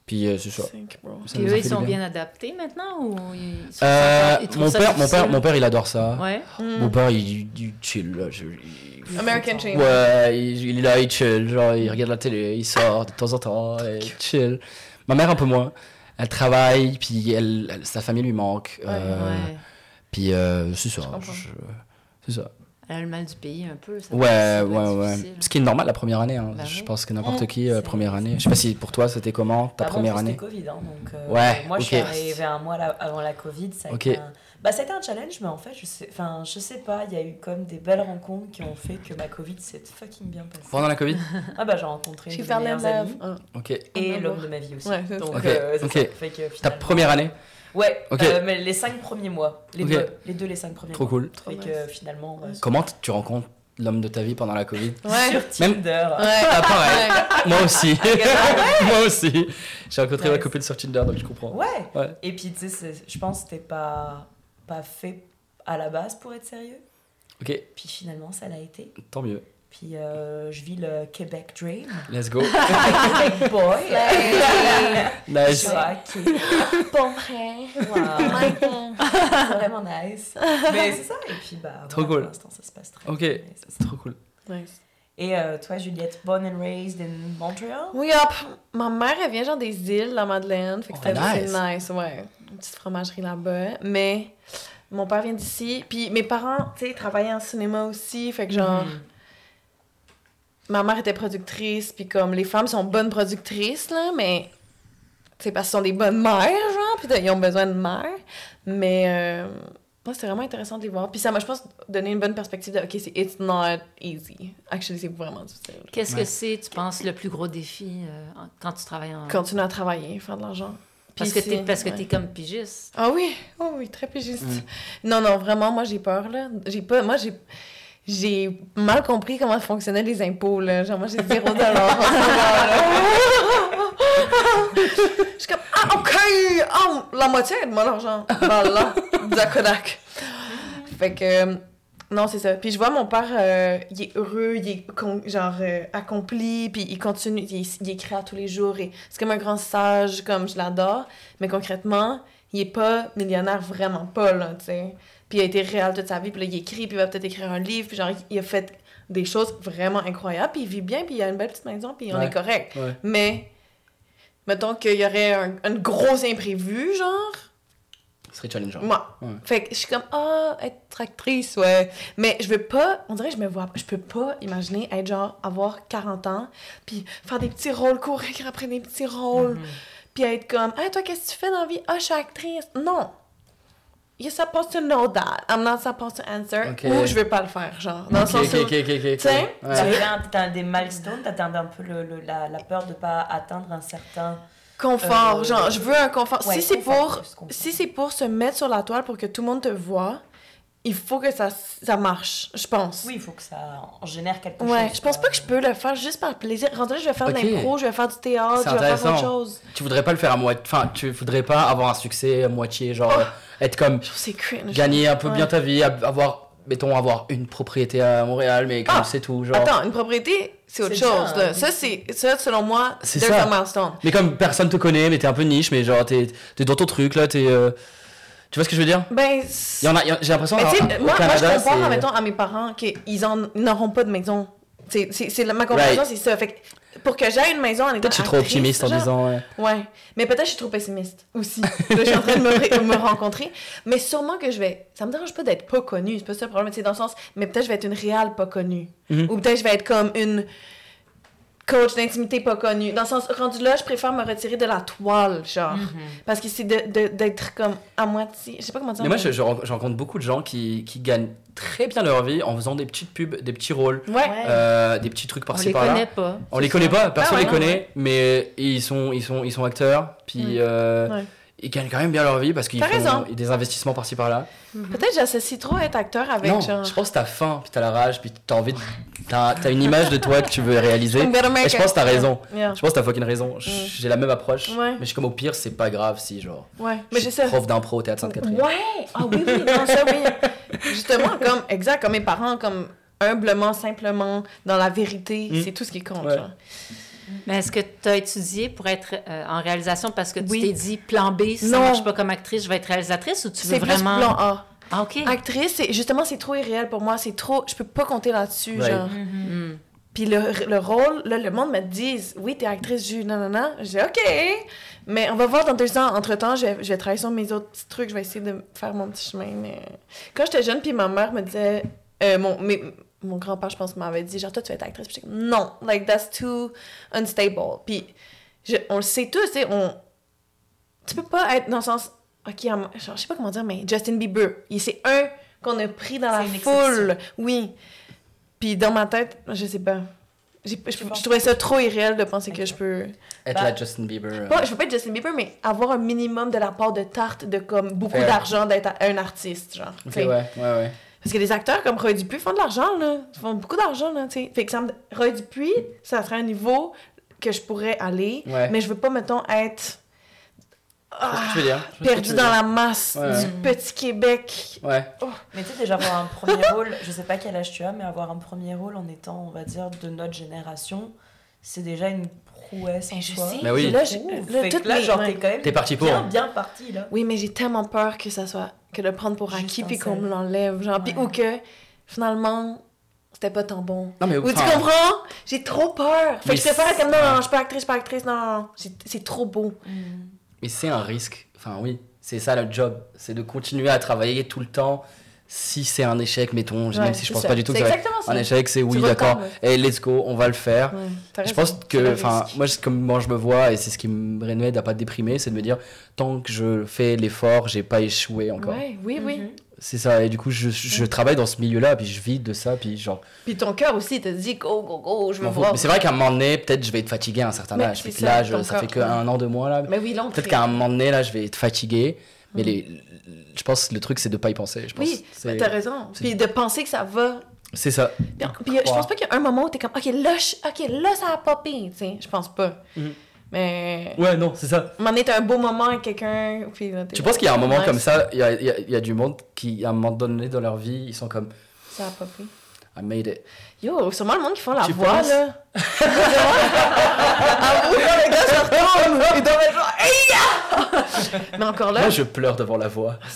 Puis euh, c'est ça. A eux, ils sont bien. bien adaptés maintenant ou ils sont Euh, ils mon père, mon père, mon père, il adore ça. Ouais. Mm. Mon père, il, il chill. Là, je- il- American Dream. Ouais, il, est là, il chill. Genre, il regarde la télé, il sort de temps en temps, et il chill. Ma mère, un peu moins. Elle travaille, puis elle, elle- sa famille lui manque. Ouais. euh, Ouais. Puis euh, c'est ça. C'est ça. Elle a le mal du pays un peu. ça Ouais, ouais, ouais. Ce qui est normal la première année. hein. Bah je oui. pense que n'importe qui, euh, première année. Je sais pas si pour toi c'était comment ta Bah, première plus, année? C'était Covid, hein, donc. euh, Ouais, Moi, je suis arrivée un mois avant la Covid. Ça a, Ok. été un... bah, ça a été un challenge, mais en fait, je sais, enfin, je sais pas, il y a eu comme des belles rencontres qui ont fait que ma Covid s'est fucking bien passée. Pendant la Covid Ah bah, j'ai rencontré une de mes meilleures amies. Ah. Ok. Et l'homme de ma vie aussi. Ouais, Donc, ça. Ok, euh, ça. Fait que, Ta première année Ouais, euh, mais les cinq premiers mois. Les deux. Les deux, les cinq premiers Trop mois. cool. Trop que nice. finalement, ouais, Comment tu rencontres l'homme de ta vie pendant la Covid Ouais. sur Tinder. Ouais. Ah, pareil. Moi aussi. Ah, Moi aussi. J'ai rencontré ma copine sur Tinder, donc je comprends. Ouais. Ouais. Et puis, tu sais, je pense que c'était pas, pas fait à la base pour être sérieux. Ok, Puis finalement, ça l'a été. tant mieux. Puis euh, je vis le Québec Dream. Let's go. Québec Boy. nice. Ok. Bon vrai. Wow. C'est vraiment nice. Mais c'est ça. Et puis, bah, Trop voilà, cool. pour l'instant, ça se passe très Ok. bien. Ça. Trop cool. Nice. Et euh, toi, Juliette, born and raised in Montreal? Oui, hop. Ma mère, elle vient genre des îles, la Madeleine. Fait que Oh, c'est nice. nice, ouais. Une petite fromagerie là-bas. Mais mon père vient d'ici. Puis mes parents, tu sais, travaillaient en cinéma aussi. Fait que genre, Mhm. ma mère était productrice. Puis comme les femmes sont bonnes productrices, là, mais c'est parce qu'elles sont des bonnes mères, genre. Puis ils ont besoin de mères. Mais euh, moi, c'est vraiment intéressant de les voir. Puis ça m'a, je pense, donné une bonne perspective de, OK, c'est it's not easy. Actually, c'est vraiment difficile. Qu'est-ce Ouais. que c'est, tu penses, le plus gros défi euh, quand tu travailles en. Continuer à travailler, faire de l'argent. Parce Puis que t'es c'est- parce que ouais. t'es comme pigiste. Ah oui, oh oui, très pigiste. Mm. Non, non, vraiment, moi j'ai peur, là. J'ai pas, moi j'ai, j'ai mal compris comment fonctionnaient les impôts, là. Genre, moi j'ai zéro dollar. Je suis comme, ah, ok, ah, la moitié de mon argent. Voilà, Dakodak. Fait que, euh, non, c'est ça. Puis je vois mon père, euh, il est heureux, il est genre euh, accompli, puis il continue, il, il écrit à tous les jours, et c'est comme un grand sage, comme je l'adore. Mais concrètement, il est pas millionnaire, vraiment pas, là, tu sais. Puis il a été réel toute sa vie, puis là, il écrit, puis il va peut-être écrire un livre, puis genre, il a fait des choses vraiment incroyables, puis il vit bien, puis il a une belle petite maison, puis on Ouais. est correct. Ouais. Mais, mettons qu'il y aurait un, un gros imprévu, genre, Ce serait challengeant. moi. Ouais. Fait que je suis comme, ah, être actrice, ouais. Mais je veux pas, on dirait que je me vois, je peux pas imaginer être genre, avoir 40 ans, puis faire des petits rôles, courir après des petits rôles, puis être comme, ah, toi, qu'est-ce que tu fais dans la vie? Ah, je suis actrice. Non. You're supposed to know that. I'm not supposed to answer. Ok. Ou je veux pas le faire, genre. Dans le Ok, sens ok, où. Tu sais, t'atteins des milestones, t'atteins un peu le, le- la, la peur de pas atteindre un certain... Confort, Euh, genre, je veux un confort. Ouais, si c'est pour, si c'est pour se mettre sur la toile pour que tout le monde te voit, il faut que ça, ça marche, je pense. Oui, il faut que ça en génère quelque Ouais, chose. je pense pas que je peux le faire juste par plaisir. Rendu je vais faire de l'impro, je vais faire du théâtre, je vais faire autre chose. Tu voudrais pas le faire à moitié. Enfin, tu voudrais pas avoir un succès à moitié, genre Oh. euh, être comme c'est cringe. gagner un peu Ouais. bien ta vie, avoir, mettons, avoir une propriété à Montréal, mais comme Ah. c'est tout, genre. Attends, une propriété, c'est autre chose. là. Ça, c'est, ça, selon moi, C'est ça. milestone. Mais comme personne te connaît, mais t'es un peu niche, mais genre t'es es dans ton truc là, t'es. euh, Tu vois ce que je veux dire? Ben, Il y en a, il y en- j'ai l'impression Mais tu sais, au moi, moi, je compare, c'est- mettons, à mes parents qu'ils n'auront pas de maison. C'est, ma Right. c'est ça. Fait que pour que j'aie une maison en étant Peut-être que je suis trop optimiste en disant. ouais. Ouais. Mais peut-être que je suis trop pessimiste aussi. Là, je suis en train de me, rencontrer. Mais sûrement que je vais. Ça me dérange pas d'être pas connue. C'est pas ça le problème. C'est dans le sens. Mais peut-être que je vais être une réelle pas connue. Mhm. Ou peut-être que je vais être comme une. Coach d'intimité pas connu. Dans le sens, rendu là, je préfère me retirer de la toile, genre. Parce que c'est d'être comme à moitié. Je sais pas comment dire. Mais moi, je, je je rencontre beaucoup de gens qui, qui gagnent très bien leur vie en faisant des petites pubs, des petits rôles, Ouais. euh, des petits trucs On par-ci les par-là. connaît pas. On les connaît pas, personne Ah ouais, les non, connaît, mais ils sont, ils sont, ils sont acteurs, puis Ouais. euh, Ouais. Ils gagnent quand même bien leur vie parce qu'ils font des investissements par-ci par-là. Peut-être j'associe trop être acteur avec non, genre. je pense que t'as faim, puis t'as la rage, puis t'as envie de. T'as t'as une image de toi que tu veux réaliser. Et je pense que t'as raison. Yeah. Je pense que t'as fucking raison. Mm. J'ai la même approche. Ouais. Mais je suis comme au pire, c'est pas grave si, genre. Ouais. je Mais suis prof d'impro au théâtre Sainte-Catherine. Ouais! Ah oui, oui, non, ça oui. Justement, comme, exact, comme mes parents, comme humblement, simplement, dans la vérité, Mm. c'est tout ce qui compte. Ouais. genre. Mais est-ce que tu as étudié pour être euh, en réalisation parce que tu Oui. t'es dit plan B, si ça Non. marche pas comme actrice, je vais être réalisatrice ou tu veux C'est vraiment. plan A. Ah, OK. Actrice, c'est, justement, c'est trop irréel pour moi. C'est trop. Je peux pas compter là-dessus, Ouais. genre. Hmm. Puis le, le rôle, là, le monde me dit Oui, t'es actrice, je non, non, non. J'ai OK. Mais on va voir dans deux ans. Entre-temps, je vais, je vais travailler sur mes autres petits trucs. Je vais essayer de faire mon petit chemin. Mais quand j'étais jeune, puis ma mère me disait euh, mon, mes- mon grand-père, je pense, m'avait dit genre, toi, tu vas être actrice. Puis j'étais comme Non, like, that's too unstable. Puis je- on le sait tous, tu sais, on. Tu peux pas être dans le sens. Ok, en- genre, je sais pas comment dire, mais Justin Bieber, il- c'est un qu'on a pris dans la exception. foule. Oui. Puis dans ma tête, je sais pas. Je, je trouvais ça trop irréel de penser que je peux. Être Bah, la Justin Bieber. euh, Pas, je veux pas être Justin Bieber, mais avoir un minimum de la part de tarte, de comme beaucoup d'argent d'être un artiste, genre. Ok, ouais, ouais, ouais. Parce que les acteurs comme Roy Dupuis font de l'argent, là. Ils font beaucoup d'argent, là, tu sais. Fait que ça me... Roy Dupuis, ça serait un niveau que je pourrais aller, Ouais. mais je veux pas, mettons, être tu perdu dans la masse Ouais. du petit Québec. Ouais. Mais tu sais, déjà avoir un premier rôle, je sais pas quel âge tu as, mais avoir un premier rôle en étant, on va dire, de notre génération, c'est déjà une prouesse. en Ben, je soi. sais. Mais oui. Là, je- Ouf. là, Fait que toutes là, mes- genre, t'es quand même T'es parti pour. bien, bien parti, là. Oui, mais j'ai tellement peur que ça soit... que de le prendre pour Juste acquis puis qu'on me l'enlève, genre. Puis- Ouais. ou que, finalement, c'était pas tant bon. Non, mais Ou tu comprends? J'ai trop peur. Fait Mais que je préfère être comme, non, je suis pas actrice, je suis pas actrice, non, non. C'est- C'est trop beau. Mais c'est un risque. Enfin, oui, c'est ça le job. C'est de continuer à travailler tout le temps. Si c'est un échec, mettons, Ouais, même si je pense ça. pas du tout que C'est un échec, c'est oui, d'accord. Et let's go, on va le faire. Ouais, Je pense que, enfin, moi, c'est comme moi je me vois, et c'est ce qui me réunit à pas déprimer, c'est de me dire, tant que je fais l'effort, j'ai pas échoué encore. Ouais, oui, oui. Mhm. C'est ça, et du coup, je, je travaille dans ce milieu-là, puis je vis de ça, puis genre. Puis ton cœur aussi te dit go, go, go, je fous. voir. Mais c'est vrai qu'à un moment donné, peut-être je vais être fatigué à un certain Mais âge. c'est Fait que ça, là, je- ça fait corps, qu'un an, deux mois, là. Mais oui. Peut-être qu'à un moment donné, là, je vais être fatigué. Mais les, je pense que le truc, c'est de pas y penser. Je pense. Oui, mais t'as raison. Puis de penser que ça va. C'est ça. Puis, puis je pense pas qu'il y a un moment où t'es comme, ok, là, je- là, ça a popé. Tu sais, je pense pas. Mhm. Mais. Ouais, non, c'est ça. Donné, t'as un beau moment avec quelqu'un. puis là, t'es Tu penses qu'il y a un moment nice. comme ça, il y a, y a- y a du monde qui, à un moment donné dans leur vie, ils sont comme Ça a popé. I made it. Yo, sûrement le monde qui font la Tu voix, penses? là. ah quand les gars se retournent, ils doivent être genre, Hey, ya! Mais encore là. Moi, je pleure devant la voix. je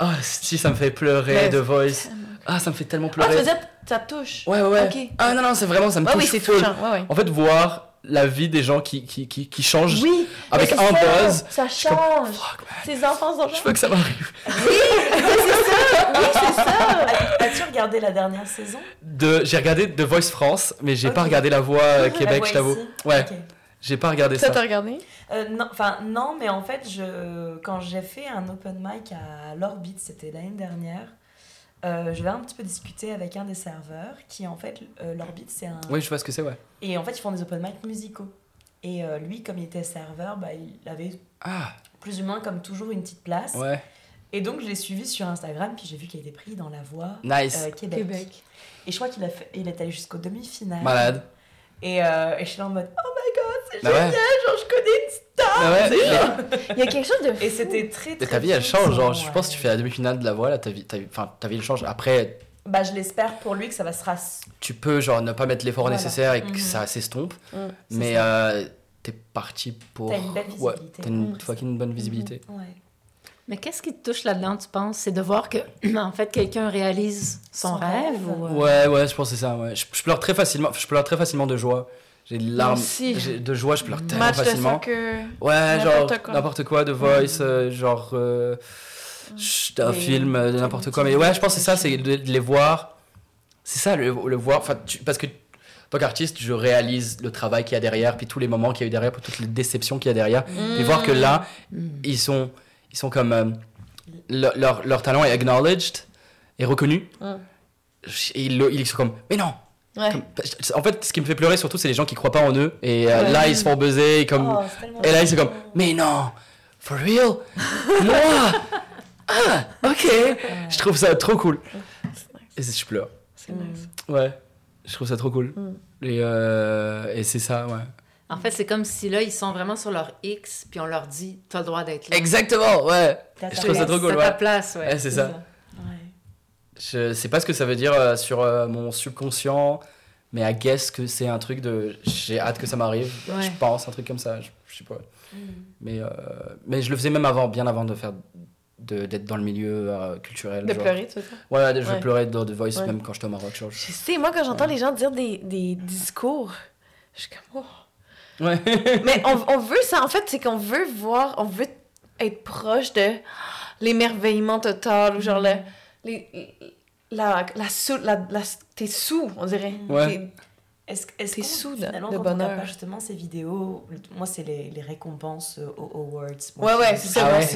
Ah, si ça me fait pleurer, Mais- The Voice. Ah, ça me fait tellement Ah, tu pleurer. veux dire, ça te touche? Ouais, ouais, ouais. Ok. Ah, non, non, c'est vraiment, ça me Ouais, touche oui, c'est touchant. Ouais, ouais. En fait, voir la vie des gens qui, qui, qui, qui changent Oui. avec un c'est ça, buzz. Ça change. Ces enfants sont Je veux que ça m'arrive. As-tu regardé la dernière saison? De, j'ai regardé The Voice France, mais j'ai pas regardé la voix euh, La Québec, voix je t'avoue. ici? Ouais, j'ai pas regardé Ça ça. t'a regardé? Euh, non, enfin non, mais en fait, je, quand j'ai fait un open mic à l'Orbit, c'était l'année dernière, euh, je vais un petit peu discuter avec un des serveurs qui en fait, euh, l'Orbit c'est un... Oui, je vois ce que c'est, ouais. Et en fait, ils font des open mic musicaux. Et euh, lui, comme il était serveur, bah, il avait Ah, plus ou moins comme toujours une petite place. ouais. Et donc, je l'ai suivi sur Instagram, puis j'ai vu qu'il était pris dans la voix Nice. euh, Québec. Québec. Et je crois qu'il a fait, il est allé jusqu'au demi-finale. Malade. Et, euh, et je suis là en mode, oh c'est Bah ouais. genre je connais une star. Ah ouais, genre- Il y a quelque chose de Et fou. c'était très très. ta vie, elle change. Genre, je pense que tu fais la demi-finale de la voix, là, ta vie, ta, vie- enfin, ta vie, elle change. Après, Bah, je l'espère pour lui que ça va se ras... tu peux, genre, ne pas mettre l'effort Voilà. nécessaire et que Mhm. ça s'estompe. Mm. Mais ça. euh, t'es parti pour. T'as une belle Ouais, visibilité. t'as une Mm. fucking bonne visibilité. Ouais. Mais qu'est-ce qui te touche là-dedans, tu penses? C'est de voir que, en fait, quelqu'un réalise son, Son rêve? rêve. ou, euh, Ouais, ouais, je pense que c'est ça. Ouais. Je, je pleure très facilement. Je pleure très facilement de joie. J'ai des larmes. De joie, je pleure tellement Match de facilement. soccer. Ouais, genre N'importe quoi. quoi, The Voice, euh, genre euh, chut, un Mais film, euh, quel n'importe quoi. Mais ouais, de je pense que c'est ça, c'est de, de les voir. C'est ça, le, le voir. Enfin, tu- parce que tant qu'artiste, je réalise le travail qu'il y a derrière, puis tous les moments qu'il y a eu derrière, puis toutes les déceptions qu'il y a derrière. Et voir que là, ils sont, ils sont comme. euh, leur, leur, leur talent est acknowledged, est reconnu. Mm. Et ils, ils sont comme, mais non! Ouais. Comme- en fait, ce qui me fait pleurer surtout, c'est les gens qui croient pas en eux. Et euh, Ouais. là, ils se font buzzer. Et, comme... Oh, et là, ils sont comme, mais non! For real? Moi? Ah, ok! Je trouve ça trop cool. Et je pleure. C'est nice. Ouais, je trouve ça trop cool. Mm. Et, euh, et c'est ça, ouais. En fait, c'est comme si là, ils sont vraiment sur leur X, puis on leur dit, t'as le droit d'être là. Exactement, ouais. Je trouve ça trop cool, C'est ta ouais. place, ouais. Ouais, c'est ça. Ouais. Je sais pas ce que ça veut dire euh, sur euh, mon subconscient, mais I guess que c'est un truc de. J'ai hâte que ça m'arrive. Ouais. Je pense, un truc comme ça. Je, je sais pas. Mm. Mais, euh, mais je le faisais même avant, bien avant de faire. de- d'être dans le milieu culturel. De genre. pleurer, tu veux dire? Ouais, je Ouais. pleurais dans The Voice Ouais. même quand j'étais au Maroc. Genre. Je sais, moi, quand j'entends les gens dire des, des discours, je suis comme, oh. Ouais. Mais on, on veut ça, en fait, c'est qu'on veut voir, on veut être proche de l'émerveillement total, ou genre le, les, la, la, sou, la, la, t'es sous, on dirait. Ouais. T'es- Est-ce, qu'on, sous de- finalement, de quand on bonheur. regarde pas justement ces vidéos, moi c'est les, les récompenses euh, aux awards. Moi, Ouais, ouais, c'est ça, Ah ouais.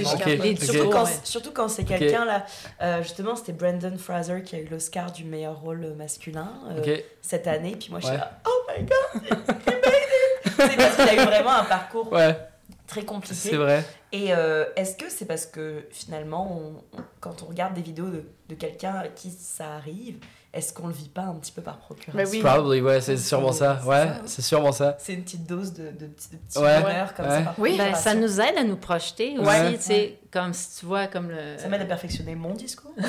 Surtout, quand, ouais. surtout quand c'est quelqu'un là, euh, justement c'était Brandon Fraser qui a eu l'Oscar du meilleur rôle masculin euh, Ok. cette année, puis moi je suis là, oh my god, he made it C'est parce qu'il a eu vraiment un parcours Ouais, très compliqué. c'est vrai. Et euh, est-ce que c'est parce que finalement, on- on- quand on regarde des vidéos de, de quelqu'un à qui ça arrive, est-ce qu'on le vit pas un petit peu par procuration Mais oui. Probably, ouais, c'est sûrement ça. C'est Ouais, c'est sûrement ça. C'est une petite dose de, de, de petits Ouais. comme Ouais. ça. par Oui. Ben, ça nous aide à nous projeter aussi, Ouais. tu sais, comme si tu vois, comme le, Ça m'aide à perfectionner mon discours.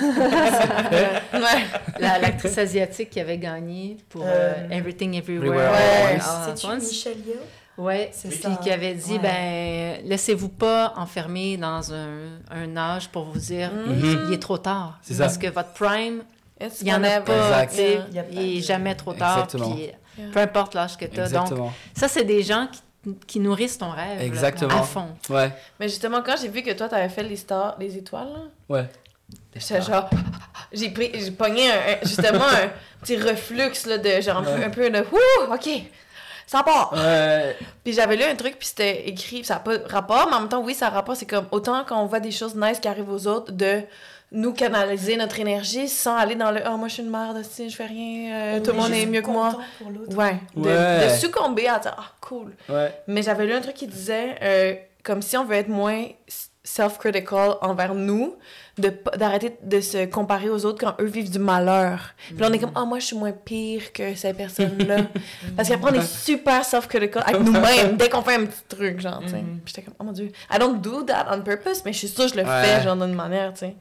Ouais. la- l'actrice asiatique qui avait gagné pour euh, Euh, Everything Everywhere. Everywhere, All ouais. at C'est-tu Once. Michel Yeoh? Ouais, C'est puis ça. qui avait dit, Ouais. ben, laissez-vous pas enfermer dans un, un âge pour vous dire, Mhm. il est trop tard. C'est ça. Parce que votre prime, It's il y en a pas, Exact. tu sais, Il y a pas il est de- jamais trop tard. Exactement. Puis, Yeah. peu importe l'âge que tu as. Donc, Exactement. ça, c'est des gens qui, qui nourrissent ton rêve. là, Exactement. à fond. Ouais, Mais justement, quand j'ai vu que toi, t'avais fait les stars, les étoiles, là, ouais. j'étais genre... J'ai pris, j'ai pogné un, un- justement un petit reflux, là, de genre un peu- Ouais. un peu de... Ouh, OK, ça part! Ouais, Puis j'avais lu un truc, puis c'était écrit, ça n'a pas rapport, mais en même temps, oui, ça a rapport. C'est comme autant quand on voit des choses nice qui arrivent aux autres, de nous canaliser notre énergie sans aller dans le « Oh, moi, je suis une merde, si je fais rien, euh, tout le monde est mieux que moi. content pour ». l'autre. Ouais, de, Ouais. de succomber à dire « Ah, cool ouais. ». Mais j'avais lu un truc qui disait, euh, comme si on veut être moins self-critical envers nous, de d'arrêter de se comparer aux autres quand eux vivent du malheur. Puis là, on est comme, ah, moi, je suis moins pire que cette personne-là. Parce qu'après, on est super self-critical avec nous-mêmes dès qu'on fait un petit truc, genre, tu sais. Mhm. Puis j'étais comme, oh mon dieu, I don't do that on purpose, mais je suis sûre que je le Ouais. fais, genre, d'une manière, tu sais.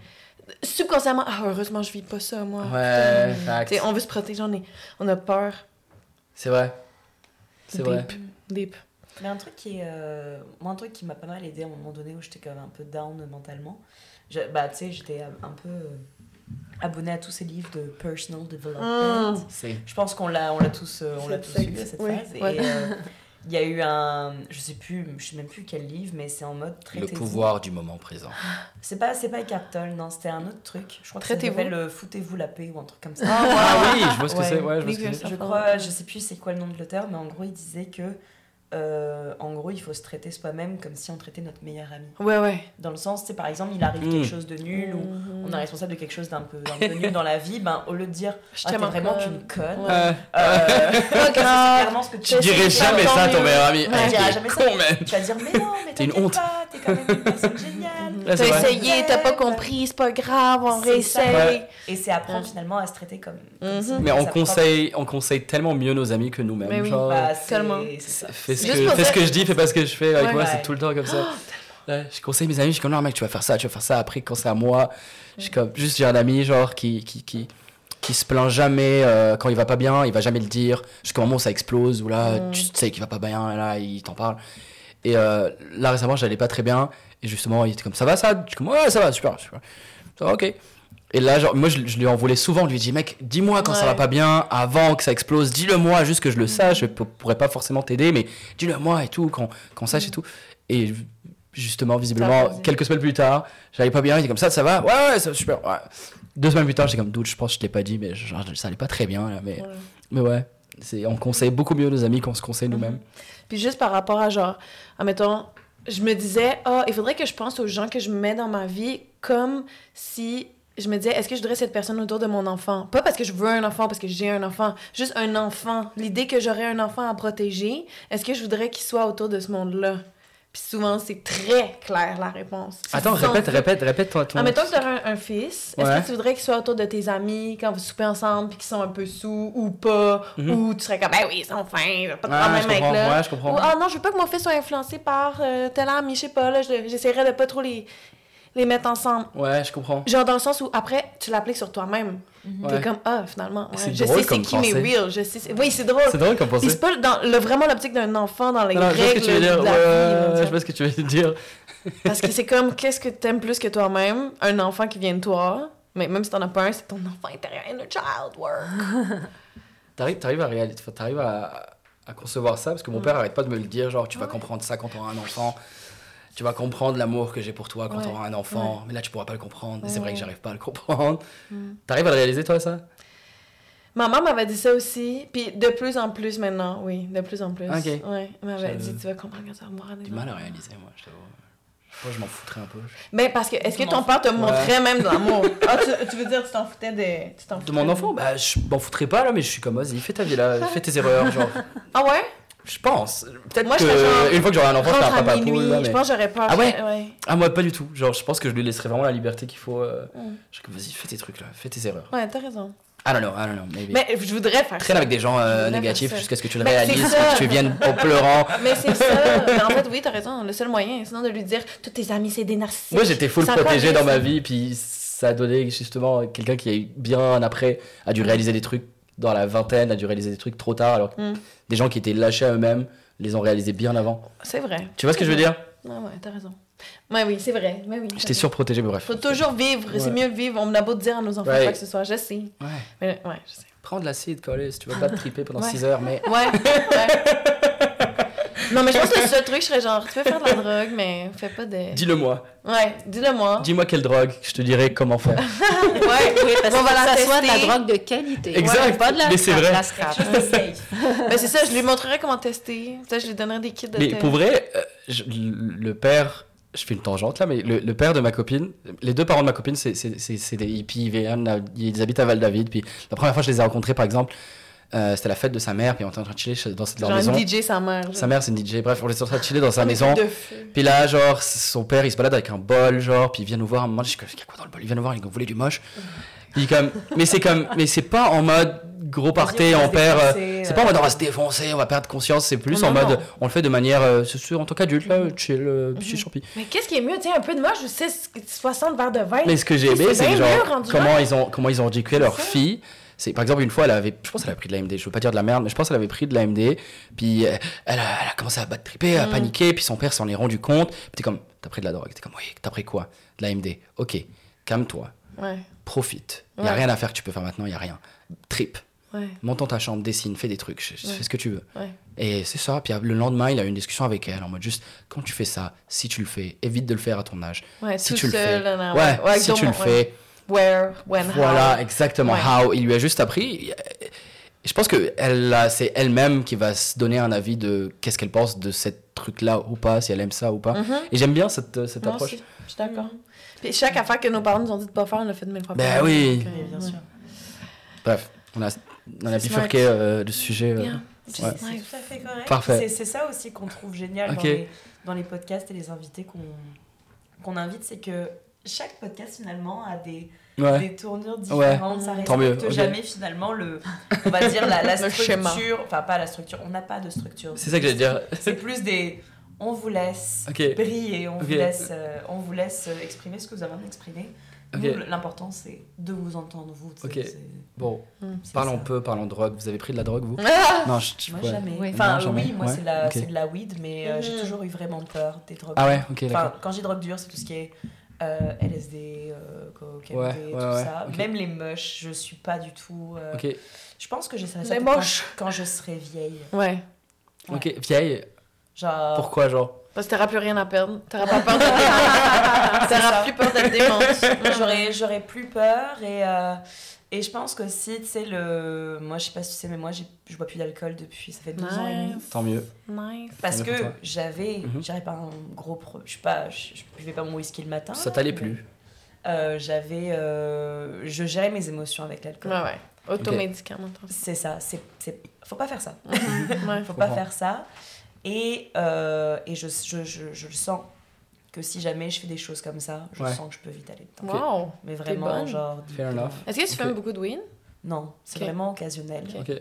Subconsciemment, ah, heureusement, je vis pas ça, moi. Ouais, on veut se protéger, on, est, on a peur. C'est vrai. C'est vrai. Deep. Mais un truc qui est, euh, moi, un truc qui m'a pas mal aidé à un moment donné où j'étais quand même un peu down mentalement. Je- bah, tu sais, j'étais un peu euh, abonnée à tous ces livres de personal development. C'est. Je pense qu'on l'a, on l'a tous, euh, on l'a Cette tous eu cette oui, phase. ouais. Et euh, il y a eu un, je sais plus, je sais même plus quel livre, mais c'est en mode Le pouvoir du moment présent. C'est pas, c'est pas Eckhart Tolle, non, c'était un autre truc. Je crois que s'appelle euh, Foutez-vous la paix ou un truc comme ça. Ah oui, je vois ce que Ouais. c'est. Ouais, je vois ce Leave que c'est. yourself Je crois, je sais plus c'est quoi le nom de l'auteur, mais en gros, il disait que, euh, en gros, il faut se traiter soi-même comme si on traitait notre meilleur ami. Ouais, ouais. Dans le sens, tu sais, par exemple, il arrive quelque chose de nul ou Mhm. on est responsable de quelque chose d'un peu, nul dans la vie, ben, au lieu de dire Je ah, t'es t'aime vraiment qu'une conne, Ouais. Euh, euh, Pas c'est grave. clairement ce que tu tu dirais c'est jamais ça à ton meilleur ami. Ouais. Ah, Tu diras t'es jamais con, ça. man. Tu vas dire, mais non, mais T'es une honte. t'es quand même une personne géniale. T'as essayé, t'as pas compris, c'est pas grave, on réessaye. Ouais. Et c'est apprendre finalement à se traiter comme. comme Mhm. Mais on conseille, on conseille tellement mieux nos amis que nous-mêmes. Mais oui. genre, Bah, Tellement. Fais ce, que, pour fais ce dire- que je dis, fais pas ce que je fais. Avec Ouais. moi, Ouais. c'est tout le temps comme ça. Ouais, je conseille mes amis, je suis comme non, mec, tu vas faire ça, tu vas faire ça. Après, quand c'est à moi, je suis comme juste, j'ai un ami, genre, qui, qui, qui, qui se plaint jamais euh, quand il va pas bien, il va jamais le dire. Jusqu'au moment où ça explose, ou là, Mm. tu sais qu'il va pas bien, et là, il t'en parle. Et euh, là, récemment, j'allais pas très bien, et justement, il était comme ça va, ça Je suis comme ouais, ça va, super, super. Ça va, ok. Et là, genre, moi, je, je lui en voulais souvent. Je lui dis, mec, dis-moi quand ça Ouais. va pas bien, avant que ça explose. Dis-le moi, juste que je le sache. Je pourrais pas forcément t'aider, mais dis-le moi et tout, qu'on qu'on sache et tout. Et justement, visiblement, quelques semaines plus tard, j'allais pas bien. Il était comme ça, ça va? Ouais, ouais, ça super. ouais. Deux semaines plus tard, j'étais comme, doute, je pense que je t'ai pas dit, mais genre, ça allait pas très bien, là, mais, Ouais. mais ouais. On conseille beaucoup mieux nos amis qu'on se conseille nous-mêmes. Puis juste par rapport à genre, admettons, je me disais, ah, il faudrait que je pense aux gens que je mets dans ma vie comme si je me disais, est-ce que je voudrais cette personne autour de mon enfant? Pas parce que je veux un enfant, parce que j'ai un enfant, juste un enfant. L'idée que j'aurais un enfant à protéger, est-ce que je voudrais qu'il soit autour de ce monde-là? Puis souvent, c'est très clair la réponse. Attends, répète, répète, répète toi. toi. Admettons que tu aurais un, un fils, est-ce que tu voudrais qu'il soit autour de tes amis quand vous soupez ensemble puis qu'ils sont un peu sous ou pas? Mhm. Ou tu serais comme, ben oui, ils sont fins, pas de Ah, problème avec là. ouais, je comprends. Ou, ah non, je veux pas que mon fils soit influencé par euh, tel ami, je sais pas, là, je- j'essaierais de pas trop les, les mettre ensemble. Ouais, je comprends. Genre dans le sens où après, tu l'appliques sur toi-même. Ouais. T'es comme, ah, finalement, ouais, je drôle sais c'est qui mes real, je sais. Oui, c'est drôle. C'est drôle comme pensée. c'est pas dans le, vraiment l'optique d'un enfant dans les Non, je règles que tu veux dire. de Ouais, la vie. ouais, là, je vois ce que tu veux dire. parce que c'est comme, qu'est-ce que t'aimes plus que toi-même? Un enfant qui vient de toi. Mais même si t'en as pas un, c'est ton enfant intérieur, inner child work. T'arrives, t'arrives à réaliser, t'arrives à, à concevoir ça? Parce que mon Mm. père arrête pas de me le dire, genre tu vas comprendre ça quand t'auras un enfant, tu vas comprendre l'amour que j'ai pour toi quand Ouais. t'auras un enfant, mais là tu pourras pas le comprendre. Et c'est vrai que j'arrive pas à le comprendre. Mm. T'arrives à le réaliser toi ça? Maman m'avait dit ça aussi, puis de plus en plus maintenant, oui, de plus en plus. Ok. Ouais, elle m'avait Je- dit, tu vas comprendre quand tu vas avoir un Du mal à réaliser moi, je t'avoue. Moi je m'en foutrais un peu. Mais parce que, est-ce que Ton père te montrait même de l'amour? Ah, tu, tu veux dire, tu t'en foutais de... Tu t'en De mon enfant, bah je m'en foutrais pas là, mais je suis comme vas-y, fais ta vie là, fais tes erreurs, genre. Ah ouais? Je pense. Peut-être Moi, que je genre, une fois que j'aurai un enfant, je serai un à papa minuit, poule. là, mais- je pense que j'aurais peur. Ah ouais? ouais. Ah moi pas du tout. Genre je pense que je lui laisserai vraiment la liberté qu'il faut. euh, Mm. Je suis comme vas-y, fais tes trucs là, fais tes erreurs. Ouais, t'as raison. I don't know, I don't know, maybe. Mais je voudrais faire Traîne ça. avec des gens euh, négatifs jusqu'à ce que tu le Ben, réalises, que tu viennes en pleurant. Mais c'est ça. Mais en fait, oui, t'as raison. Le seul moyen, sinon de lui dire, tous tes amis, c'est des narcissiques. Moi j'étais full protégé dans ma vie, puis ça a donné justement quelqu'un qui a eu bien après, a dû réaliser des trucs dans la vingtaine, a dû réaliser des trucs trop tard, alors Mm. Des gens qui étaient lâchés à eux-mêmes les ont réalisés bien avant. C'est vrai. Tu vois ce que je veux dire? Ouais, ouais, t'as raison. Ouais, oui, c'est vrai. Ouais, oui, J'étais surprotégé, mais bref. Faut toujours vivre. C'est Ouais. mieux de vivre. On a beau dire à nos enfants Ouais. quoi que ce soit. Je sais. Ouais. Mais, ouais, je sais. Prends de l'acide, coller, si tu veux pas te triper pendant Ouais. 6 heures, mais. Ouais. ouais. Non, mais je pense que le seul truc, je serais genre, tu peux faire de la drogue, mais fais pas de. Dis-le-moi. Ouais, dis-le moi. Dis-moi quelle drogue, je te dirai comment faire. Ouais, Oui, parce On que va la ça soit de la drogue de qualité. Exact, Ouais, pas de la mais c'est vrai. la scrap. Ben, c'est ça, je lui montrerais comment tester. Ça, je lui donnerais des kits de Mais test. pour vrai, euh, je- le père, je fais une tangente là, mais le, le père de ma copine, les deux parents de ma copine, c'est- des hippies ils habitent à Val-David. Puis la première fois que je les ai rencontrés, par exemple, euh, c'était la fête de sa mère, puis on était en train de chiller dans leur Genre maison. une DJ, sa mère. Sa mère, c'est une DJ. Bref, on était en train de chiller dans sa maison. Puis là, genre, son père, il se balade avec un bol, genre, puis il vient nous voir. à un moment, je suis comme, il y a quoi dans le bol? Il vient nous voir, il vous voulez du moche Puis comme, mais c'est comme, mais c'est pas en mode gros party, on on perd. euh, C'est euh. pas en mode on va se défoncer, on va perdre conscience. C'est plus Non, en non. mode, on le fait de manière, euh, c'est sûr, en tant qu'adulte, là, chill, euh, petit champi. Mais qu'est-ce qui est mieux? Tiens, un peu de moche ou 6, 60 verres de vin? Mais ce que j'ai aimé, c'est genre, comment ils ont, comment ils ont éduqué leur fille. C'est, par exemple, une fois, elle avait, je pense qu'elle a pris de l'AMD, je veux pas dire de la merde, mais je pense qu'elle avait pris de l'AMD, puis euh, elle, a, elle a commencé à battre triper, à Mm. paniquer, puis son père s'en est rendu compte. Puis t'es comme, t'as pris de la drogue, t'es comme, oui, t'as pris quoi? De l'AMD. Ok, calme-toi, Ouais, profite. Il y a Ouais. rien à faire que tu peux faire maintenant, il y a rien. Trip, ouais, monte dans ta chambre, dessine, fais des trucs, Ouais. fais ce que tu veux. ouais. Et c'est ça. Puis le lendemain, il a eu une discussion avec elle en mode juste, quand tu fais ça, si tu le fais, évite de le faire à ton âge. Ouais, Si tu le fais. Ouais, ouais, si tu le ouais. fais. Where, when, Voilà, how. exactement. Ouais. How. Il lui a juste appris. Je pense que elle c'est elle-même qui va se donner un avis de qu'est-ce qu'elle pense de cette truc-là ou pas, si elle aime ça ou pas. Mhm. Et j'aime bien cette, cette Moi approche. aussi, je suis d'accord. Puis chaque affaire que nos parents nous ont dit de pas faire, on l'a fait de mille fois. Ben oui. Donc, euh, Oui, bien sûr. Bref, on a, on a bifurqué euh, de sujet. euh, Bien. C'est Ouais. c'est tout à fait correct. Parfait. C'est- ça aussi qu'on trouve génial dans, les, dans les podcasts et les invités qu'on qu'on invite, c'est que chaque podcast finalement a des, Ouais. des tournures différentes. Ça Tant mieux, respecte jamais finalement le, on va dire la, structure, enfin pas la structure, on n'a pas de structure. C'est ça que j'allais dire. C'est plus des, on vous laisse Ok. briller, on vous laisse, euh, on vous laisse euh, exprimer ce que vous avez envie d'exprimer. L'important c'est de vous entendre vous. Ok. Bon, c'est parlons ça. peu, parlons drogue. Vous avez pris de la drogue, vous? Ah! Non, je, je- Moi ouais. jamais. Oui. Enfin Non, jamais. oui, moi Ouais, c'est de, la- de la weed, mais euh, j'ai Mhm. toujours eu vraiment peur des drogues. Ah ouais, ok, Enfin, quand je dis drogue dure, c'est tout ce qui est euh, LSD, euh, coke, Ouais, MD, ouais, tout ouais, ça. ok. Même les moches, je suis pas du tout. euh, Ok, Je pense que j'essaierai ça quand-. Quand, je serai vieille. Ouais. Ouais. ok. Vieille, Genre. pourquoi, genre? Parce que t'auras plus rien à perdre. T'auras pas peur ça. T'auras plus peur d'être. J'aurais, j'aurais plus peur et, euh, Et je pense qu'aussi, tu sais, le... moi, je sais pas si tu sais, mais moi, je bois plus d'alcool depuis, ça fait 12 ans et demi. Tant mieux. Nice. Parce que j'avais, Mhm. j'avais pas un gros pro... Je suis pas, je, je buvais pas mon whisky le matin. Ça t'allait mais, plus. euh, j'avais, euh, je gérais mes émotions avec l'alcool. Ouais, ouais. Automédicament. C'est ça, c'est, c'est, faut pas faire ça. ouais. faut Je pas faire ça. Et, euh, et je, je, je, je le sens que si jamais je fais des choses comme ça, je Ouais. sens que je peux vite aller dedans. Wow. Mais vraiment, bonne. genre. Fair deep, enough. Est-ce que tu Ok. fumes beaucoup de weed? Non, c'est vraiment occasionnel. Ok.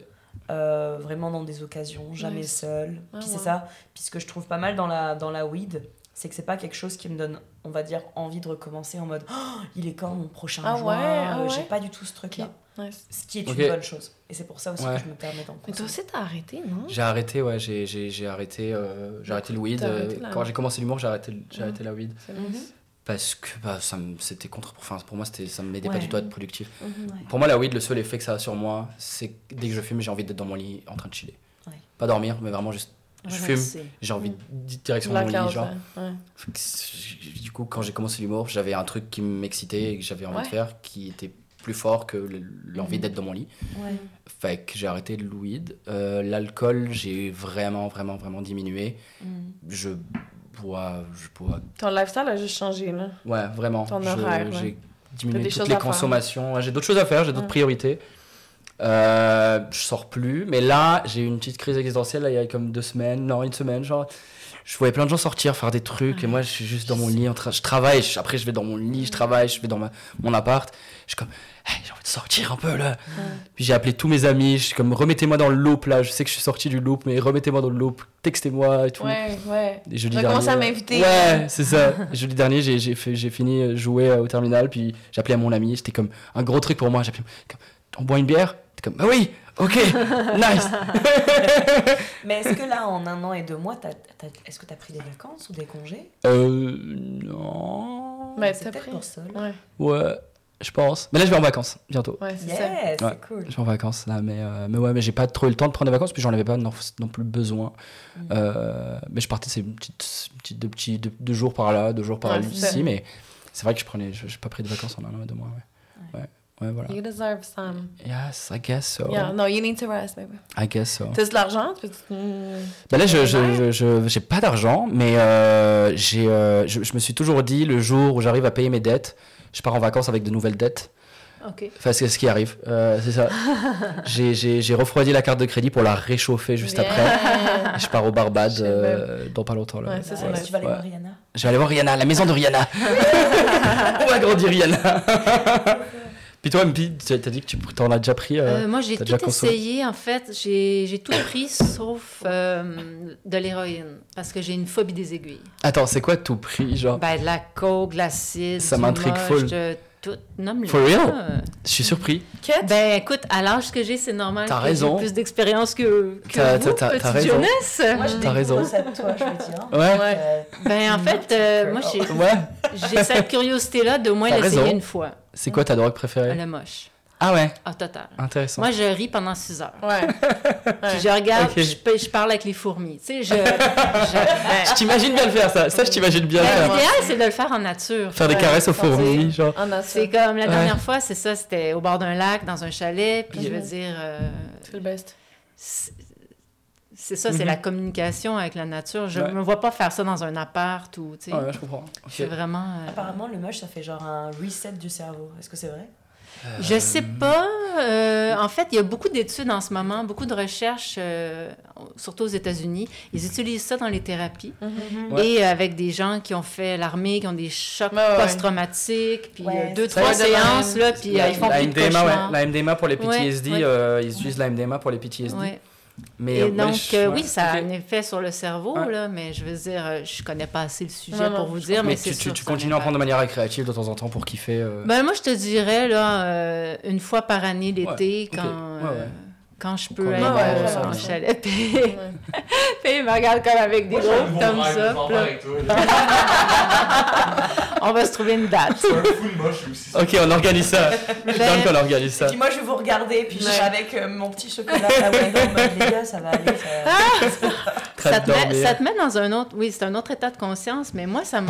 Euh, vraiment dans des occasions, jamais Nice. seule. Ah Puis ouais. c'est ça. Puis ce que je trouve pas mal dans la, dans la weed, c'est que c'est pas quelque chose qui me donne, on va dire, envie de recommencer en mode Oh, il est quand mon prochain Ah joint? ouais, ah Euh, J'ai ouais. pas du tout ce truc-là. Nice. Ce qui est une bonne chose. Et c'est pour ça aussi Ouais. que je me permets d'en Mais toi aussi, t'as arrêté, non? J'ai arrêté, ouais, j'ai, j'ai, j'ai arrêté, euh, j'ai arrêté le weed. Arrêté euh, la- quand j'ai commencé l'humour, j'ai arrêté, j'ai Ouais. arrêté la weed. C'est Mhm. nice. Parce que bah, ça c'était contre. Enfin, pour moi, c'était, ça me m'aidait pas du tout à être productif. Mhm. Ouais. Pour moi, la weed, le seul effet que ça a sur moi, c'est que dès que je fume, j'ai envie d'être dans mon lit en train de chiller. Ouais. Pas dormir, mais vraiment juste. Je fume, j'ai envie de direction de mon lit. Genre. ouais. Du coup, quand j'ai commencé l'humour, j'avais un truc qui m'excitait et que j'avais envie Ouais. de faire qui était plus fort que le- l'envie Mhm. d'être dans mon lit. Ouais. Fait que j'ai arrêté le weed. Euh, L'alcool, j'ai vraiment, vraiment, vraiment diminué. Mhm. Je bois, je bois. Ton lifestyle a juste changé, là. Ouais, vraiment. Ton Je- horaire, ouais. J'ai diminué des toutes les consommations. Ouais, J'ai d'autres choses à faire, j'ai d'autres Ouais. priorités. Euh, je sors plus, mais là, j'ai eu une petite crise existentielle là, il y a comme deux semaines, non, une semaine, genre. Je voyais plein de gens sortir, faire des trucs, et moi, je suis juste dans mon lit, en train, je travaille, je- après, je vais dans mon lit, je travaille, je vais dans ma- mon appart. Je suis comme, Hey, j'ai envie de sortir un peu là. Puis j'ai appelé tous mes amis, je suis comme, remettez-moi dans le loop là, je sais que je suis sorti du loop, mais remettez-moi dans le loop, textez-moi et tout. Ouais, ouais. Et jeudi commencé dernier- à m'inviter. Ouais, c'est ça. jeudi dernier, j'ai, j'ai, fait, j'ai fini euh, jouer euh, au terminal, puis j'ai appelé à mon ami. C'était comme un gros truc pour moi. J'ai appelé, comme, on boit une bière? T'es comme, ah oui, ok, nice. Mais est-ce que là, en un an et deux mois, est-ce que tu as pris des vacances ou des congés? Euh, non. Mais C'est t'as peut-être pris. pour ça. là. Ouais, Ouais, je pense. Mais là, je vais en vacances, bientôt. ouais, c'est. Yes, Ouais. c'est cool. Je vais en vacances là, mais, euh, mais ouais, mais j'ai pas trop eu le temps de prendre des vacances, puis j'en avais pas non, non plus besoin. Mm. Euh, mais je partais, c'est petite, deux, petits, deux, deux jours par là, deux jours par Ouais, là c'est ici, mais c'est vrai que je prenais, j'ai pas pris de vacances en un an et deux mois. Ouais, ouais, voilà. You deserve some. Yes, I guess so. Yeah, no, you need to rest, baby. I guess so. T'as de l'argent? Tu. Bah là, je, je, je, je- j'ai pas d'argent, mais euh, j'ai, euh, je, je me suis toujours dit, le jour où j'arrive à payer mes dettes, je pars en vacances avec de nouvelles dettes. OK. Enfin, c'est ce qui arrive, euh, c'est ça. j'ai, j'ai, j'ai refroidi la carte de crédit pour la réchauffer juste après. Je pars au Barbade euh, dans pas longtemps. Là. Ouais, c'est. Tu vas aller voir Rihanna Je vais aller voir Rihanna, la maison de Rihanna. On va grandir Rihanna. Puis toi, MP, tu t'as dit que tu t'en as déjà pris. euh, Euh, moi, j'ai tout essayé, en fait. J'ai tout pris sauf euh, de l'héroïne, parce que j'ai une phobie des aiguilles. Attends, c'est quoi tout prix, genre? Ben, de la coke, de l'acide, Ça m'intrigue full. de tout. Nomme-le. For real? Euh, Je suis surpris. Quête? Ben, écoute, à l'âge que j'ai, c'est normal T'as que raison. j'ai plus d'expérience que, que T'as- vous, t'as- t'as petite raison. jeunesse. Moi, je T'as découvre raison. ça de toi, je veux dire. Ouais. Ouais. Euh, Ben, en fait, euh, moi, j'ai Ouais. cette curiosité-là de moins l'essayer une fois. C'est quoi ta drogue préférée? Le moche. Ah ouais, Ah, total. intéressant. Moi, je ris pendant six heures. Ouais. Puis je regarde, je, parle avec les fourmis. Tu sais, je. je- Je t'imagine bien le faire, ça. Ça, je t'imagine bien le ben, faire. L'idéal, c'est de le faire en nature. Faire des caresses aux fourmis, genre. C'est comme la Ouais. dernière fois, c'est ça, c'était au bord d'un lac, dans un chalet, puis je veux dire, euh, C'est le best. C'est ça, c'est Mhm. la communication avec la nature. Je Ouais. me vois pas faire ça dans un appart ou, tu sais, Ouais, je comprends. vraiment... euh, Apparemment, le moche, ça fait genre un reset du cerveau. Est-ce que c'est vrai? Je sais pas. euh, en fait, il y a beaucoup d'études en ce moment, beaucoup de recherches, euh, surtout aux États-Unis. Ils utilisent ça dans les thérapies. Ouais. Et avec des gens qui ont fait l'armée, qui ont des chocs Ouais, ouais. post-traumatiques, puis Ouais, euh, deux, trois séances, là, puis euh, ils font la plus de MDMA, ouais. La MDMA pour les PTSD, ouais. euh, ils utilisent la MDMA pour les PTSD. Mais, Et donc, je- euh, ouais, oui, ça a un effet sur le cerveau, Ouais. là, mais je veux dire, euh, je connais pas assez le sujet Non, non, pour vous dire, mais, tu, continues à en prendre de manière récréative de temps en temps pour kiffer. euh, Ben, moi, je te dirais, là, euh, une fois par année, l'été, quand, euh, ouais. Quand je peux aller en chalet, puis, Ouais. puis il me regarde comme avec des gros toi. là. On va se trouver une date. C'est un fou de moche aussi. Ok, on organise ça. Je down qu'on organise ça. puis moi, je vais vous regarder, puis je suis avec euh, mon petit chocolat en mode, les gars, ça va aller. Ça... Très Ça te, met, dormir. ça te met dans un autre, oui, c'est un autre état de conscience, mais moi, ça me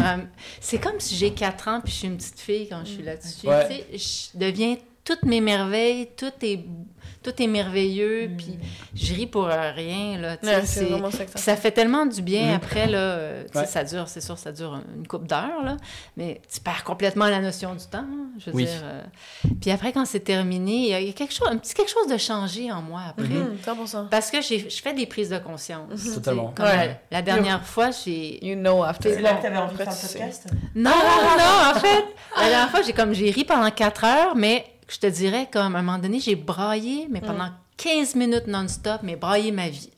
c'est comme si j'ai 4 ans puis je suis une petite fille quand je suis là-dessus. Ouais. Tu sais, je deviens tout m'émerveille, tout est, tout est merveilleux, puis je ris pour rien, là, Ouais, c'est ça que ça puis ça fait tellement du bien Mhm. après, là. Ouais. Ça dure, c'est sûr, ça dure une couple d'heures, là. Mais tu perds complètement la notion du temps, hein, je veux Oui. dire. euh. Puis après, quand c'est terminé, il y a- il y, a quelque chose, un petit quelque chose de changé en moi après. Mhm, 100%. Parce que j'ai- je fais des prises de conscience. sais. Totalement. Comme Ouais. la, la dernière fois, j'ai... You know after. C'est là que t'avais envie de faire le podcast? Non, non, en fait, la dernière fois, j'ai comme j'ai ri pendant quatre heures, mais je te dirais comme à un moment donné, j'ai braillé, mais pendant 15 minutes non-stop, mais braillé ma vie.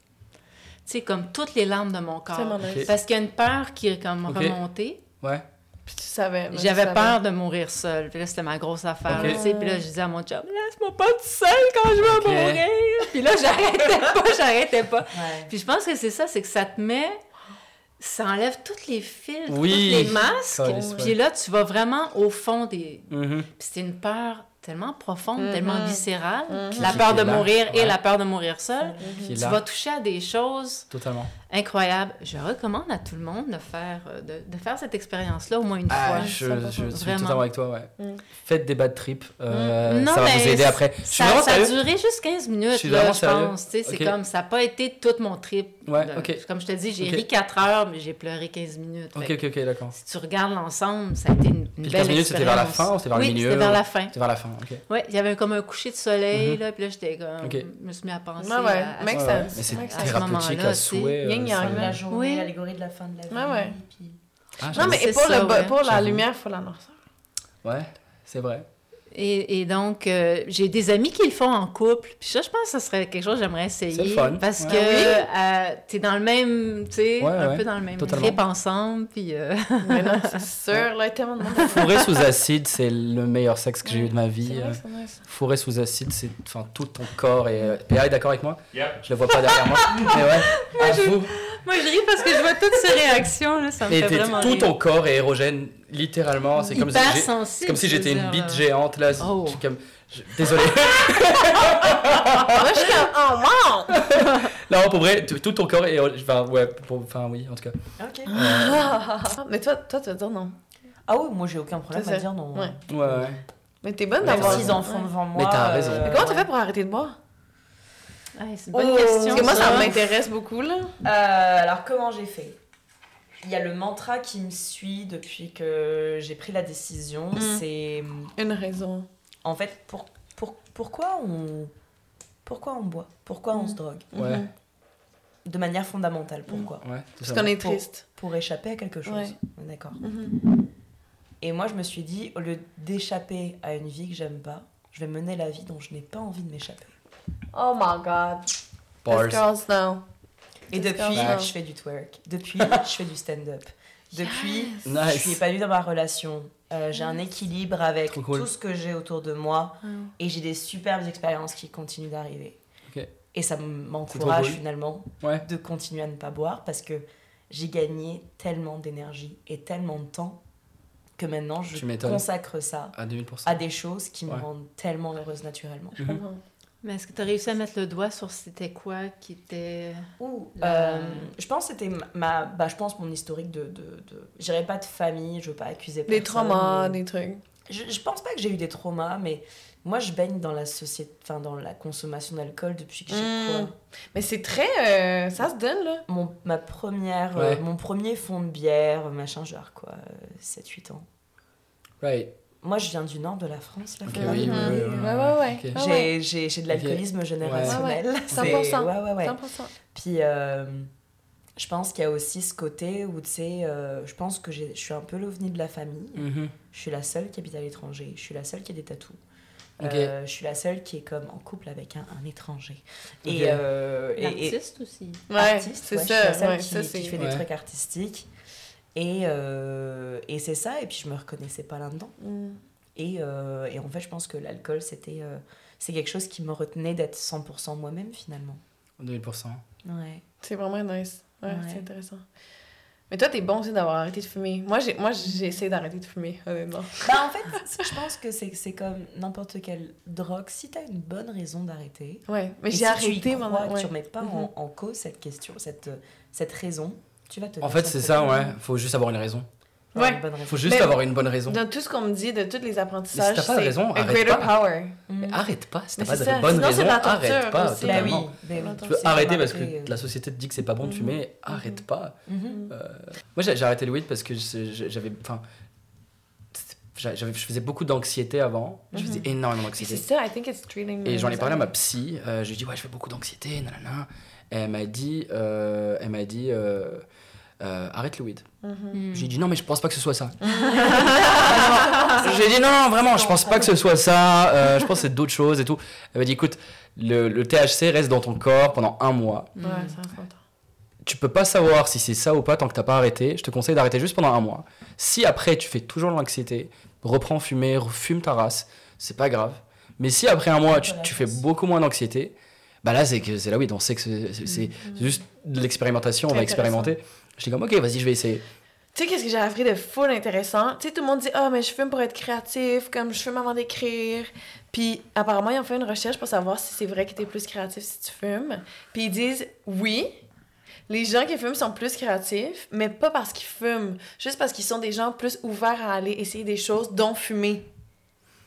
Tu sais, comme toutes les larmes de mon corps. Parce qu'il y a une peur qui est comme Ok. remontée. Ouais. Puis tu savais. J'avais peur de mourir seule. Puis là, c'était ma grosse affaire. Ok. tu sais. Puis là, je disais à mon chum, laisse-moi pas toute seule quand je vais mourir. Puis là, j'arrêtais pas, j'arrêtais pas. Ouais. Puis je pense que c'est ça, c'est que ça te met, ça enlève tous les filtres, Oui. tous les masques. Puis là, tu vas vraiment au fond des. Mhm. Puis c'est une peur tellement profonde, Mhm. tellement viscérale, Mhm. la peur de mourir et la peur de mourir seule. Tu vas toucher à des choses Totalement. Incroyables. Je recommande à tout le monde de faire, euh, de, de faire cette expérience-là au moins une Ah, fois. je, 100%. je suis Vraiment. totalement avec toi, ouais. Mm. Faites des bad trips. euh, Non, ça va vous aider après. Je suis Ça, a duré juste 15 minutes, Je suis là, je pense. Tu sais, C'est comme, ça n'a pas été tout mon trip. Ouais, de- ok. Comme je te dis, j'ai ri 4 heures, mais j'ai pleuré 15 minutes. Ok, ok, ok, d'accord. Si tu regardes l'ensemble, ça a été une, une Puis belle 15 minutes, c'était vers la fin ou c'était vers oui, le milieu c'était vers la fin. C'est vers la fin, ok. Oui, il y avait comme un coucher de soleil, Mhm. là, puis là, j'étais comme... Ok. Je me suis mis à penser à... Mais c'est thérapeutique À souhait. Ça- là. La journée, Oui. l'allégorie de la fin de la vie. Ouais, ouais. puis- Ah, Non, mais et pour, ça, le, ouais. pour la lumière, il faut la noirceur. Ouais, c'est vrai. Et, et donc, euh, j'ai des amis qui le font en couple. Puis ça, je pense que ce serait quelque chose que j'aimerais essayer. Fun. Parce Ouais. que Ah euh, t'es dans le même, tu sais, Ouais, un ouais. peu dans le même Totalement. trip ensemble. Puis euh, Mais non, c'est sûr, là, tellement de. Fourré sous acide, c'est le meilleur sexe que j'ai eu de ma vie. C'est euh. vrai, c'est nice. Fourré sous acide, c'est enfin tout ton corps et euh, PA est d'accord avec moi? Yep. Je le vois pas derrière moi. Mais ouais. à vous. moi, je ris parce que je vois toutes ces réactions. Là, ça me Et fait vraiment tout rire. ton corps est érogène, littéralement. C'est comme si comme j'étais une bite géante là. Oh. Je suis comme- je- Désolé. Moi, je suis comme, oh, wow! non, pour vrai, tout ton corps est. Enfin, ouais, pour- enfin, oui, en tout cas. Ok. Mais toi, toi, tu vas dire non. Ah oui, moi j'ai aucun problème à dire non. Ouais. Ouais, ouais. Mais t'es bonne d'avoir. Six enfants Ouais. devant moi. Mais t'as raison. Mais comment t'as fait pour arrêter de boire? Ouais, c'est une bonne Oh, question. Parce que moi, ça ça. m'intéresse beaucoup, là. Euh, alors comment j'ai fait? Il y a le mantra qui me suit depuis que j'ai pris la décision. Mm. C'est Une raison. en fait pour, pour, pourquoi on pourquoi on boit? Pourquoi on Mm. se drogue? Ouais. Mhm. De manière fondamentale, pourquoi? Ouais, Parce qu'on est triste. Pour échapper à quelque chose. Ouais. D'accord. Mhm. Et moi, je me suis dit, au lieu d'échapper à une vie que j'aime pas, je vais mener la vie dont je n'ai pas envie de m'échapper. Oh my god. Bars. This girls know. Et depuis, je fais du twerk. Depuis, je fais du stand-up. Depuis, je Nice. suis épanouie dans ma relation. Euh, j'ai un équilibre avec cool. tout ce que j'ai autour de moi. Et j'ai des superbes expériences qui continuent d'arriver. Et ça m'encourage finalement Ouais. de continuer à ne pas boire parce que j'ai gagné tellement d'énergie et tellement de temps que maintenant je consacre ça À 2000%. à des choses qui me Ouais. rendent tellement heureuse naturellement. Je Mhm. Mais est-ce que tu as réussi à mettre le doigt sur c'était quoi qui était. Ouh, La- euh, je pense que c'était ma- ma bah, je pense mon historique de, de, de... je dirais pas de famille je veux pas accuser Des personne, traumas, mais- des trucs. je, je pense pas que j'ai eu des traumas mais moi je baigne dans la société enfin dans la consommation d'alcool depuis que j'ai Mm. quoi? Mais c'est très. euh, ça se donne, là. mon ma première euh, mon premier fond de bière machin genre quoi 7 8 ans Right. Moi je viens du nord de la France là Ok, faut oui, oui, oui, oui. Ouais, ouais, ouais. Ok. J'ai ouais. j'ai j'ai de l'alcoolisme générationnel Ouais, ouais. C'est- 100%. ouais ouais ouais 100%. Puis euh, je pense qu'il y a aussi ce côté où, tu sais, euh, je pense que je suis un peu l'ovni de la famille. Mhm. Je suis la seule qui habite à l'étranger. Je suis la seule qui a des tatous. Euh, je suis la seule qui est comme en couple avec un, un étranger. Et, euh, et- et- L'artiste aussi. Ouais, artiste, c'est ouais, je suis la ça. seule Ouais, qui, ça, fait Ouais. des trucs artistiques. Et, euh, et c'est ça, et puis je me reconnaissais pas là-dedans. Mm. Et, euh, et en fait, je pense que l'alcool, c'était euh, c'est quelque chose qui me retenait d'être 100% moi-même finalement. 2000%. Ouais. C'est vraiment nice. Ouais, Ouais. c'est intéressant. Mais toi, t'es bon aussi d'avoir arrêté de fumer. Moi, j'ai, moi, j'ai essayé d'arrêter de fumer, honnêtement. Bah, en fait, je pense que c'est c'est comme n'importe quelle drogue. Si t'as une bonne raison d'arrêter, Ouais, mais j'ai si arrêté tu y crois, que ouais. tu remets pas en, en cause cette question, cette, cette raison, tu vas te En fait, c'est ça, ouais. Faut juste avoir une raison. Ouais. une bonne raison. Faut juste Mais- avoir une bonne raison. Dans tout ce qu'on me dit, de tous les apprentissages, Mais si t'as pas de c'est raison, a arrête greater pas. power. Mais arrête pas, si t'as pas de ça, bonne sinon c'est raison, arrête pas. aussi. Ben oui, ben oui. Tu arrêter parce que euh, la société te dit que c'est pas bon de fumer, arrête pas. mhm. Euh, moi j'ai arrêté le weed parce que j'avais. Enfin. j'avais- Je faisais beaucoup d'anxiété avant. Je faisais énormément d'anxiété. Et j'en ai parlé à ma psy. euh, je lui ai dit, ouais, je fais beaucoup d'anxiété, nanana. Et elle m'a dit, euh, elle m'a dit euh, euh, arrête le weed. Hmm. J'ai dit, non, mais je pense pas que ce soit ça. J'ai dit, non, non, vraiment, je pense pas que ce soit ça. euh, je pense que c'est d'autres choses et tout. Elle m'a dit, écoute, le, le THC reste dans ton corps pendant un mois. Ouais, ça. Tu peux pas savoir si c'est ça ou pas tant que t'as pas arrêté. Je te conseille d'arrêter juste pendant un mois. Si après tu fais toujours de l'anxiété, reprends fumer, fume ta race, c'est pas grave. Mais si après un mois tu, tu fais beaucoup moins d'anxiété, bah là c'est que c'est là oui, on sait que c'est c'est juste de l'expérimentation, on va expérimenter. J'étais comme ok, vas-y, je vais essayer. Tu sais, qu'est-ce que j'ai appris de full intéressant? Tu sais, tout le monde dit, ah, mais je fume pour être créatif, comme je fume avant d'écrire. Puis, apparemment, ils ont fait une recherche pour savoir si c'est vrai que t'es plus créatif si tu fumes. Puis, ils disent, oui, les gens qui fument sont plus créatifs, mais pas parce qu'ils fument, juste parce qu'ils sont des gens plus ouverts à aller essayer des choses, dont fumer.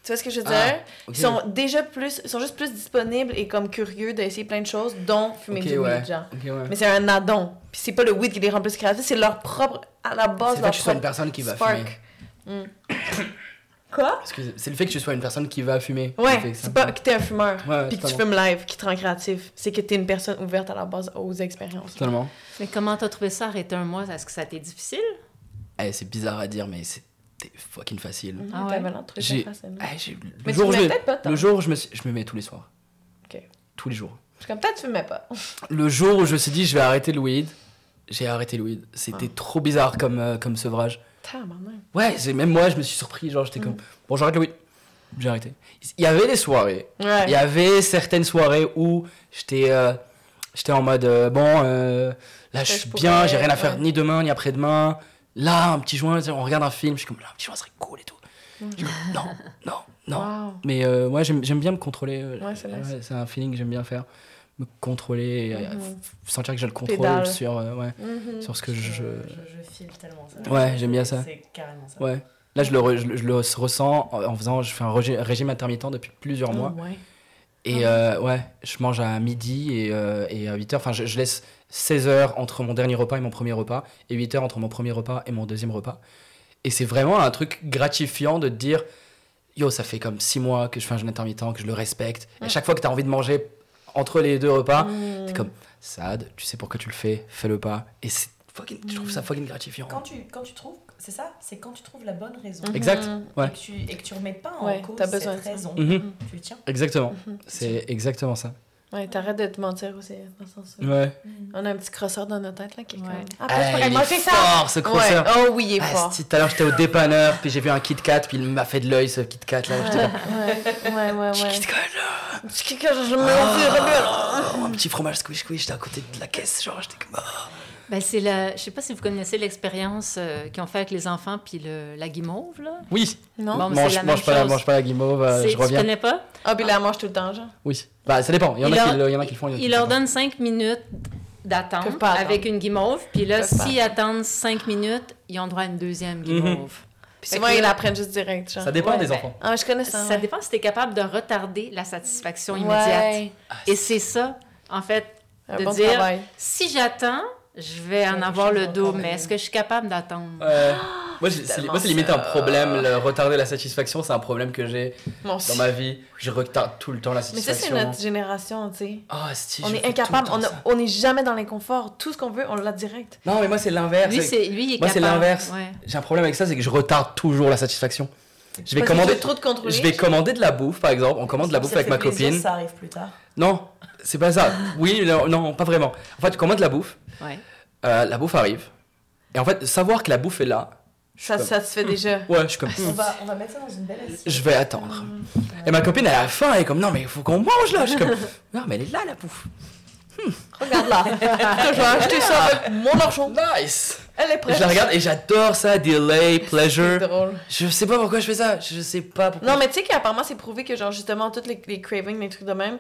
Tu vois ce que je veux dire? Ah, ok. Ils sont déjà plus, ils sont juste plus disponibles et comme curieux d'essayer plein de choses, dont fumer Ok, du ouais. weed, genre. Ouais. Mais c'est un addon. Puis c'est pas le weed qui les rend plus créatifs, c'est leur propre, à la base, C'est le fait leur que tu sois une propre personne qui va spark. fumer. Quoi? C'est le fait que tu sois une personne qui va fumer. Ouais, c'est pas que t'es un fumeur, Ouais, puis que tu fumes live, qui te rend créatif. C'est que t'es une personne ouverte à la base aux expériences. Totalement. Mais comment t'as trouvé ça, arrêter un mois? Est-ce que ça a été difficile? Eh, c'est bizarre à dire, mais c'était fucking facile. Mhm, Ah ouais? L'air de trouver ça J'ai- facile. eh, j'ai- le Mais tu jour fumais je- peut-être pas tant. Le jour où je me, je me mets tous les soirs. Ok. Tous les jours. Je suis comme, peut-être tu fumais pas. Le jour où je me suis dit je vais arrêter le weed, j'ai arrêté le weed. C'était Ah. trop bizarre comme, euh, comme sevrage. Ouais, c'est- même moi je me suis surpris. Genre j'étais comme bon j'arrête le weed. J'ai arrêté. Il y avait des soirées. Ouais. Il y avait certaines soirées où j'étais euh, j'étais en mode euh, bon euh, là je suis bien, j'ai rien à faire ouais. ni demain ni après-demain. Là un petit joint, on regarde un film, je suis comme là un petit joint serait cool et tout. Non, non, non. Wow. Mais euh, ouais, j'aime bien me contrôler. euh, Ouais, c'est nice. c'est un feeling que j'aime bien faire. Me contrôler, et, euh, Mhm. sentir que j'ai le contrôle Pédale. sur, euh, ouais, Mhm. sur ce que je. Je, je- file tellement ça. Ouais, j'aime bien ça. C'est carrément ça. Ouais. Là, je le, re- je, le- je le ressens en en faisant. Je fais un régime, intermittent depuis plusieurs mois. Oh, ouais. Et euh, ouais, je mange à midi et, euh, et à 8 heures. Enfin, je, je laisse 16 heures entre mon dernier repas et mon premier repas, et 8 heures entre mon premier repas et mon deuxième repas. Et c'est vraiment un truc gratifiant de te dire Yo, ça fait comme 6 mois que je fais un jeûne intermittent, que je le respecte. Et à chaque fois que tu as envie de manger entre les deux repas, Mm. t'es comme Sad, tu sais pourquoi tu le fais, fais-le pas. Et c'est fucking, je trouve ça fucking gratifiant. Quand tu, quand tu trouves, c'est ça, c'est quand tu trouves la bonne raison. Exact, Mhm. ouais. Et, que tu, et que tu remets pas en Ouais, cause t'as besoin cette raison. Mhm. Tu le tiens. Exactement. C'est exactement ça. Ouais, t'arrêtes de te mentir aussi. Dans ce sens Ouais. On a un petit crosseur dans notre tête là qui est Ouais. comme. Ah, Après, je pourrais il est manger ça! fort, ce crosseur. Ouais. Oh oui, il est Ah, fort. tout à l'heure j'étais au dépanneur, puis j'ai vu un Kit Kat, puis il m'a fait de l'œil ce Kit Kat là. J'étais Ouais, ouais, ouais, ouais. Kit Kat là. Petit kicker, je me. Oh, un petit fromage squish squish, j'étais à côté de la caisse, genre j'étais comme. ah. Ben, c'est la... Je sais pas si vous connaissez l'expérience euh, qu'ils ont fait avec les enfants puis le... la guimauve, là. Oui, Non? Bon, mais c'est mange, la mange, même pas la, chose. mange pas la guimauve, euh, je tu reviens. connais pas? Ah, puis là, elle mange tout le temps, genre. Oui, bah ça dépend, il y en, Il a, qui, leur- il y en a qui le font. il Il le leur donne 5 minutes d'attente avec une guimauve, puis là, s'ils attendent 5 minutes, ils ont droit à une deuxième guimauve. Puis Fait souvent, que ils là- la prennent juste direct, genre. Ça dépend Ouais, des ben, enfants. Ah, je connais ça. Ça ouais. dépend si tu es capable de retarder la satisfaction immédiate. Ouais. Et c'est ça, en fait, Un de bon dire travail. si j'attends, je vais en avoir le dos, mais est-ce que je suis capable d'attendre? Ouais. Moi, c'est tellement moi, c'est limite un problème, le retarder la satisfaction, c'est un problème que j'ai dans ma vie. Je retarde tout le temps la Mais ça, satisfaction. c'est notre génération, tu sais. Ah, si, On est incapable, on n'est jamais dans l'inconfort. Tout ce qu'on veut, on l'a direct. Non, mais moi, c'est l'inverse. Lui, c'est, lui, il est Moi, c'est l'inverse. Ouais. J'ai un problème avec ça, c'est que je retarde toujours la satisfaction. Je vais commander. trop contrôler. Je vais commander de la bouffe, par exemple. On commande de la bouffe avec ma plaisir, copine. Ça arrive plus tard. Non, c'est pas ça. Oui, non, non, pas vraiment. En fait, tu commandes de la bouffe. Ouais. euh, la bouffe arrive. Et en fait, savoir que la bouffe est là. Ça, comme- ça se fait déjà. Ouais, je suis comme. On va, on va mettre ça dans une belle assiette. Je vais attendre. Et ma copine, elle a faim. Elle est comme, non, mais il faut qu'on mange là. Je suis comme, non, mais elle est là, la bouffe. Regarde là. je vais acheter ça avec mon argent. Nice. Elle est prête. je la regarde et j'adore ça. Delay, C'est pleasure. drôle. Je sais pas pourquoi je fais ça. Je sais pas pourquoi. Non, mais tu sais qu'apparemment, c'est prouvé que, genre, justement, toutes les, les cravings, les trucs de même,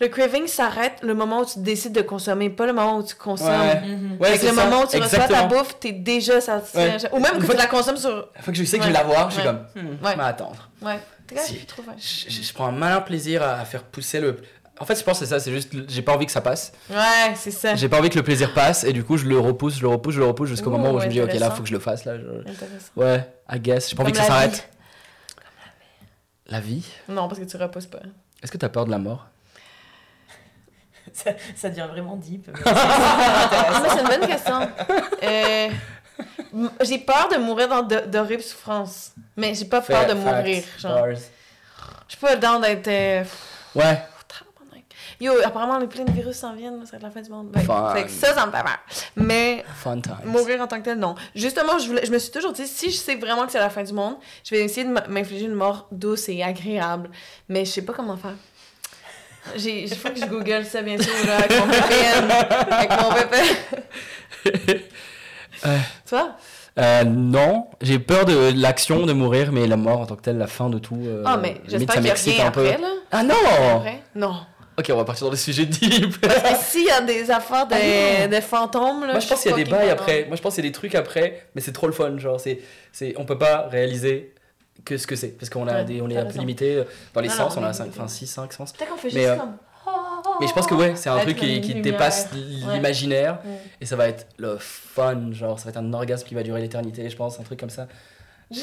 Le craving s'arrête le moment où tu décides de consommer, pas le moment où tu consommes. Ouais. Ouais, Fait que c'est le ça. moment où tu reçois ta Exactement. bouffe, t'es déjà satisfait. Ouais. Ou même que tu la consommes sur. Une fois que je sais que je Ouais. vais l'avoir, je suis Ouais. comme, hmm, Ouais. je vais attendre. Ouais. Si. ouais. Je, je- je prends un malin plaisir à, à faire pousser le. En fait, je pense que c'est ça, c'est juste, j'ai pas envie que ça passe. Ouais, c'est ça. J'ai pas envie que le plaisir passe, et du coup, je le repousse, je le repousse, je le repousse jusqu'au Ouh, moment où je me dis, ok, là, faut que je le fasse, là. je- Intéressant. Ouais, I guess. J'ai pas envie que ça s'arrête. La vie? Non, parce que tu repousses pas. Est-ce que t'as peur de la mort? Ça, ça devient vraiment deep. mais- Ah, mais c'est une bonne question. Euh, j'ai peur de mourir dans d'horribles souffrances. Mais j'ai pas peur de Facts, mourir. Je suis pas down d'être. euh, Ouais. Yo, apparemment, les plein de virus s'en viennent, ça va être la fin du monde. Ben, Fun. fait que ça, ça me fait peur. Mais fun times. mourir en tant que tel, non. Justement, je, voulais- je me suis toujours dit, si je sais vraiment que c'est la fin du monde, je vais essayer de m'infliger une mort douce et agréable. Mais je sais pas comment faire. J'ai, il faut que je google ça, bien sûr, là, avec mon VPN. avec mon VPN. Ouais. Toi? Euh, non, j'ai peur de l'action de mourir, mais la mort en tant que telle, la fin de tout. euh, Ah, mais j'espère qu'il y a un peu. là. Ah non Après? Non. Ok, on va partir dans des sujets deep. Mais s'il y a des affaires de, Ah non. de fantômes, là. Moi, je pense qu'il y a des bails après. Moi, je pense qu'il y a des trucs après, mais c'est trop le fun. Genre, c'est, c'est, on peut pas réaliser que ce que c'est. Parce qu'on a Ouais, des, on est un peu limité dans les Non, sens. non, on a on est 5, limité. enfin, 6, 5 sens. Peut-être qu'on fait Mais, juste euh, comme. Mais je pense que ouais, c'est un truc qui, qui dépasse l'imaginaire. Mm. Et ça va être le fun. Genre, ça va être un orgasme qui va durer l'éternité, je pense. Un truc comme ça.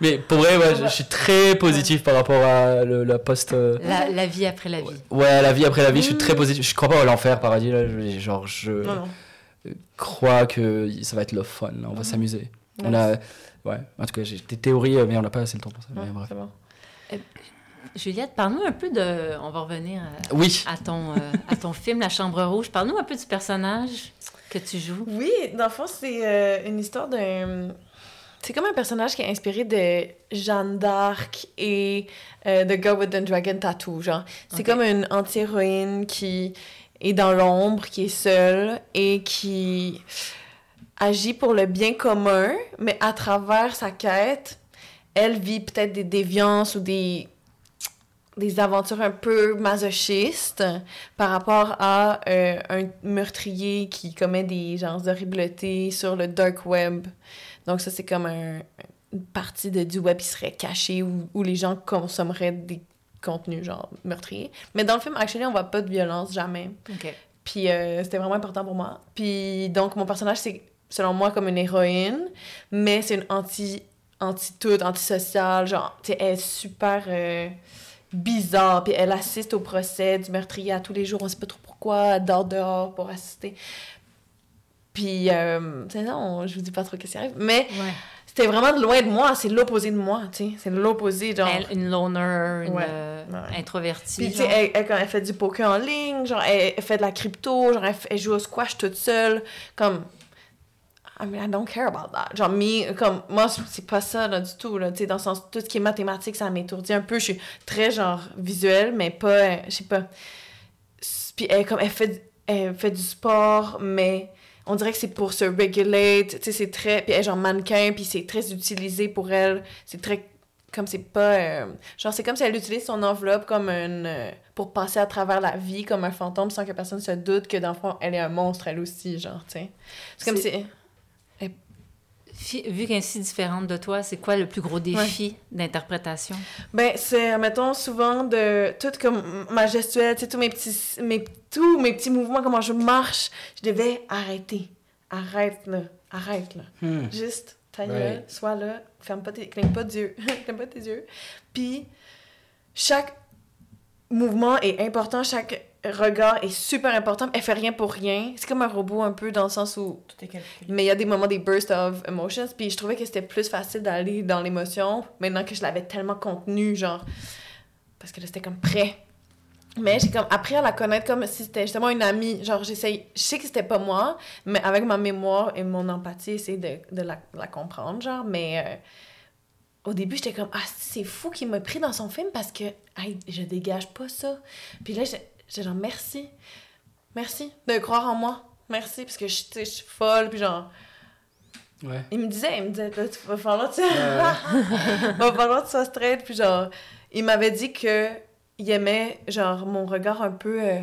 Mais pour vrai, ouais, je, je suis très positif par rapport à le, la post. euh, La, la vie après la vie. Ouais, la vie après la vie, je suis très positif. Je crois pas à l'enfer, paradis. Là. Je- genre, je Non, non. crois que ça va être le fun. là. On va Mhm. s'amuser. On a. Ouais, en tout cas, j'ai des théories, euh, mais on n'a pas assez le temps pour ça. Ouais, mais bref. bon. Juliette, parle-nous un peu de. On va revenir à, Oui. à ton, euh, à ton film La Chambre Rouge. Parle-nous un peu du personnage que tu joues. Oui, dans le fond, c'est euh, une histoire d'un. C'est comme un personnage qui est inspiré de Jeanne d'Arc et euh, The Girl with the Dragon Tattoo, genre. C'est comme une anti-héroïne qui est dans l'ombre, qui est seule et qui agit pour le bien commun, mais à travers sa quête, elle vit peut-être des déviances ou des des aventures un peu masochistes par rapport à euh, un meurtrier qui commet des genres d'horribletés sur le dark web. Donc ça, c'est comme un, une partie de, du web qui serait cachée où, où les gens consommeraient des contenus genre meurtriers. Mais dans le film, actually, on voit pas de violence, jamais. Puis euh, c'était vraiment important pour moi. Puis donc mon personnage c'est selon moi comme une héroïne, mais c'est une anti anti tout, antisociale, genre tu sais elle est super euh, bizarre, puis elle assiste au procès du meurtrier à tous les jours, on sait pas trop pourquoi, elle dort dehors pour assister. Puis euh, tu sais non, je vous dis pas trop qu'est-ce qui arrive, mais Ouais. c'était vraiment loin de moi, c'est l'opposé de moi, tu sais, c'est l'opposé genre Elle, une loner, une Ouais. euh, Ouais. introvertie. puis, tu sais, elle, elle, quand elle fait du poker en ligne, genre, elle, elle fait de la crypto, genre, elle joue au squash toute seule, comme... I mean, I don't care about that. Genre, me, comme, moi, c'est pas ça, là, du tout, là, tu sais, dans le sens, tout ce qui est mathématique, ça m'étourdit un peu, je suis très, genre, visuelle, mais pas, euh, je sais pas... Puis, elle, comme, elle fait, du- elle fait du sport, mais on dirait que c'est pour se regulate, tu sais, c'est très... Puis, elle est, genre, mannequin, puis c'est très utilisé pour elle, c'est très comme c'est pas euh, genre c'est comme si elle utilise son enveloppe comme une euh, pour passer à travers la vie comme un fantôme sans que personne se doute que dans le fond elle est un monstre elle aussi genre tu sais. C'est comme si Vu qu'elle est si différente de toi, c'est quoi le plus gros défi d'interprétation? ben c'est mettons souvent de tout comme ma gestuelle tu sais tous mes petits mes tous mes petits mouvements comment je marche je devais arrêter arrête là arrête là Hmm. Juste, ta Ouais. gueule, sois là, ferme pas tes, cligne pas d'yeux, cligne pas tes yeux. Puis, chaque mouvement est important, chaque regard est super important. Elle fait rien pour rien. C'est comme un robot un peu dans le sens où... Tout est calculé. Mais il y a des moments, des bursts of emotions. Puis je trouvais que c'était plus facile d'aller dans l'émotion maintenant que je l'avais tellement contenu, genre... Parce que là, c'était comme prêt. Mais j'ai comme appris à la connaître comme si c'était justement une amie. Genre, j'essaye... Je sais que c'était pas moi, mais avec ma mémoire et mon empathie, essayer de, de la, la comprendre, genre. Mais euh, au début, j'étais comme, ah, c'est fou qu'il m'a pris dans son film parce que hey, je dégage pas ça. Puis là, j'étais genre, merci. Merci de croire en moi. Merci, parce que je, suis folle, puis genre... Ouais. Il me disait, il me disait, là, tu vas falloir, tu va falloir que tu sois straight, puis genre, il m'avait dit que il aimait, genre, mon regard un peu... euh,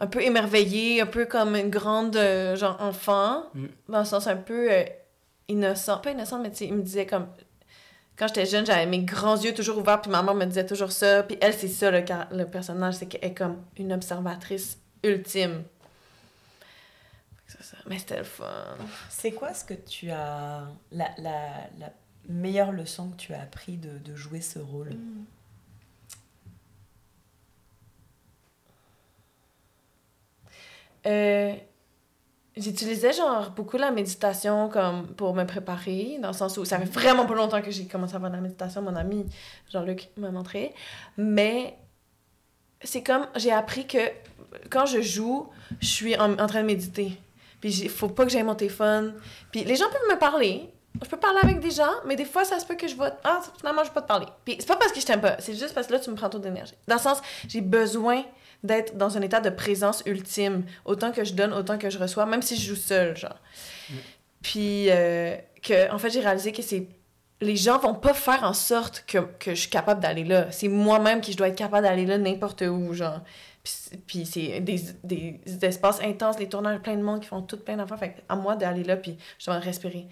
un peu émerveillé, un peu comme une grande, euh, genre, enfant. Mm. Dans le sens un peu euh, innocent. Pas innocent, mais tu sais, il me disait comme... Quand j'étais jeune, j'avais mes grands yeux toujours ouverts, puis ma mère me disait toujours ça. Puis elle, c'est ça, le, car- le personnage, c'est qu'elle est comme une observatrice ultime. Ça. Mais c'était le fun. C'est quoi ce que tu as. La, la, la meilleure leçon que tu as appris de, de jouer ce rôle? Euh, J'utilisais genre beaucoup la méditation comme pour me préparer, dans le sens où ça fait vraiment pas longtemps que j'ai commencé à faire de la méditation, mon ami Jean-Luc m'a montré. Mais c'est comme, j'ai appris que quand je joue, je suis en, train de méditer. Puis il faut pas que j'aie mon téléphone. Puis les gens peuvent me parler. Je peux parler avec des gens, mais des fois, ça se peut que je vais... Ah, finalement, je vais pas te parler. Puis c'est pas parce que je t'aime pas, c'est juste parce que là, tu me prends trop d'énergie. Dans le sens, j'ai besoin d'être dans un état de présence ultime. Autant que je donne, autant que je reçois, même si je joue seule, genre. Puis, euh, que, en fait, j'ai réalisé que c'est... Les gens vont pas faire en sorte que, que je suis capable d'aller là. C'est moi-même qui je dois être capable d'aller là n'importe où, genre. Puis c'est- Puis c'est des, des, espaces intenses, des tournages, plein de monde qui font tout plein. Fait que à moi d'aller là, puis je dois respirer.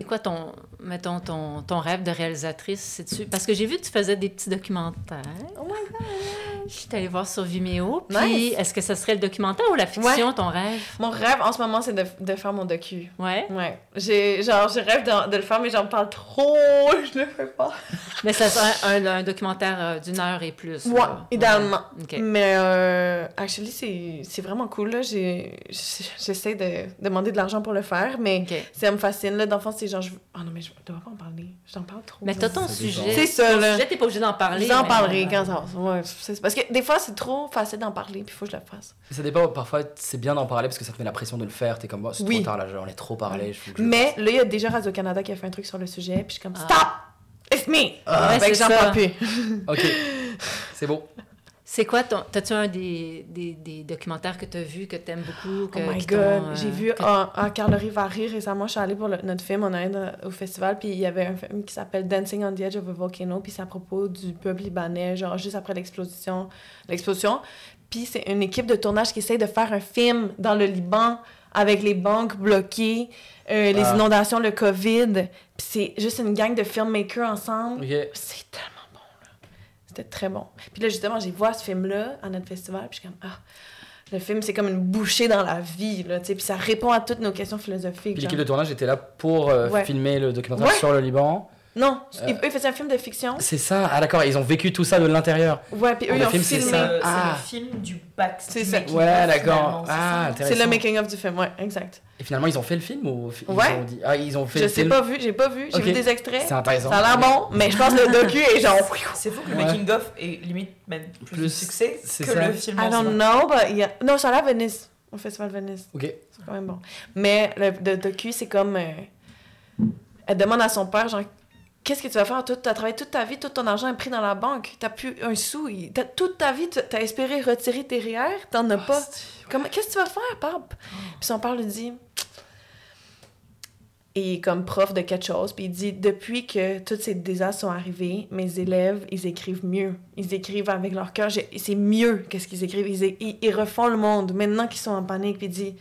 C'est quoi ton, mettons, ton, ton rêve de réalisatrice, c'est-tu? Parce que j'ai vu que tu faisais des petits documentaires. Oh my God! Je suis allée voir sur Vimeo. Puis, Nice. est-ce que ce serait le documentaire ou la fiction, Ouais. ton rêve? Mon rêve en ce moment, c'est de, de faire mon docu. Ouais. Ouais. J'ai, genre, je rêve de, de le faire, mais j'en parle trop, je le fais pas. Mais ça serait un, un documentaire euh, d'une heure et plus. Ouais, là. idéalement. Ouais. Mais, euh, actually, c'est, c'est vraiment cool, là. J'ai, j'essaie de demander de l'argent pour le faire, mais ça me fascine, là. D'enfant, c'est genre, je... ah non, mais je dois pas en parler. J'en parle trop. Mais t'as ton sujet. C'est ça, Ton là. sujet, t'es pas obligé d'en parler. Je vous en mais- parlerai quand ça va. Ouais, c'est- parce que des fois, c'est trop facile d'en parler, puis il faut que je le fasse. Ça dépend, parfois c'est bien d'en parler parce que ça te met la pression de le faire. T'es comme, oh, c'est Oui. trop tard là, j'en ai trop parlé. je Mais là, il y a déjà Radio-Canada qui a fait un truc sur le sujet, puis je suis comme, Ah. stop! It's me! Ah, que c'est j'en parle plus. Ok, c'est beau. C'est quoi ton. T'as-tu un des, des, des documentaires que t'as vu, que t'aimes beaucoup? Que, oh my god, euh, j'ai vu que- à, à Carlerie Varie récemment, je suis allée pour le- notre film, on allait dans- au festival, puis il y avait un film qui s'appelle Dancing on the Edge of a Volcano, puis c'est à propos du peuple libanais, genre juste après l'explosion. l'explosion. Puis c'est une équipe de tournage qui essaye de faire un film dans le Liban avec les banques bloquées, euh, les Ah. inondations, le COVID. Puis c'est juste une gang de filmmakers ensemble. C'est tellement. C'était très bon. Puis là, justement, j'ai vu ce film-là à notre festival, puis je suis comme, ah, le film, c'est comme une bouchée dans la vie, là, tu sais, puis ça répond à toutes nos questions philosophiques. Puis l'équipe de tournage était là pour euh, Ouais. filmer le documentaire Ouais. sur le Liban. Non, Euh. ils- eux, ils faisaient un film de fiction. C'est ça, ah d'accord, ils ont vécu tout ça de l'intérieur. Ouais, puis eux, ils ont film, filmé. C'est le, Ah. c'est le film du back. C'est ça. making Ouais, of, d'accord. Ah. C'est le making-of du film, ouais, exact. Et finalement, ils ont fait le film ou ils Ouais. ont dit... Ah, ils ont fait Je le sais film? pas vu, j'ai pas vu, j'ai vu des extraits. C'est intéressant. Ça a l'air bon, mais je pense que le docu est genre. C'est fou que le Ouais. making of est limite même plus, Plus- de succès c'est que ça. le film. I don't know, but il y a... Non, ça a l'air à Venise, au festival de Venise. Ok. C'est quand même bon. Mais le, le docu, c'est comme. euh, elle demande à son père, genre, qu'est-ce que tu vas faire? Tu as travaillé toute ta vie, tout ton argent est pris dans la banque. T'as plus un sou. Toute ta vie, tu as espéré retirer tes REER, t'en as pas. Comment- Qu'est-ce que tu vas faire, pape? Puis son père lui dit. Et comme prof de quelque chose, puis il dit Depuis que tous ces désastres sont arrivés, mes élèves, ils écrivent mieux. Ils écrivent avec leur cœur. C'est mieux qu'est-ce qu'ils écrivent. Ils, ils, ils refont le monde maintenant qu'ils sont en panique. Puis il dit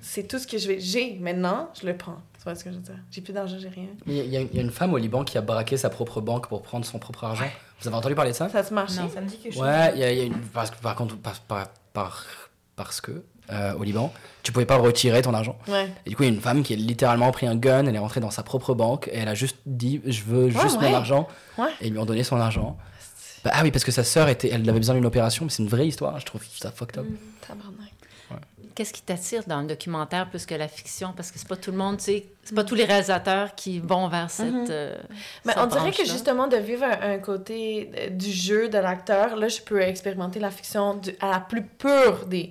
C'est tout ce que je vais. J'ai maintenant, je le prends. Tu vois ce que je veux dire J'ai plus d'argent, j'ai rien. Mais Il y, a- il y a une femme au Liban qui a braqué sa propre banque pour prendre son propre argent. Vous avez entendu parler de ça? Ça se marche. Non. Ça me dit quelque chose. Ouais, il y a, il y a une... parce, que, par contre, par, par, par- parce que euh, au Liban, tu pouvais pas retirer ton argent. Ouais. Et du coup, il y a une femme qui a littéralement pris un gun, elle est rentrée dans sa propre banque et elle a juste dit Je veux juste ouais. mon argent. Ouais. Et ils lui ont donné son argent. Bah, ah oui, parce que sa sœur, était, elle avait besoin d'une opération, mais c'est une vraie histoire, je trouve ça fucked up. Tabarnak. Qu'est-ce qui t'attire dans le documentaire plus que la fiction? Parce que c'est pas tout le monde, tu sais, c'est pas tous les réalisateurs qui vont vers cette. Mhm. euh, Mais cette on dirait que justement de vivre un, un côté euh, du jeu de l'acteur, là, je peux expérimenter la fiction du- à la plus pure des.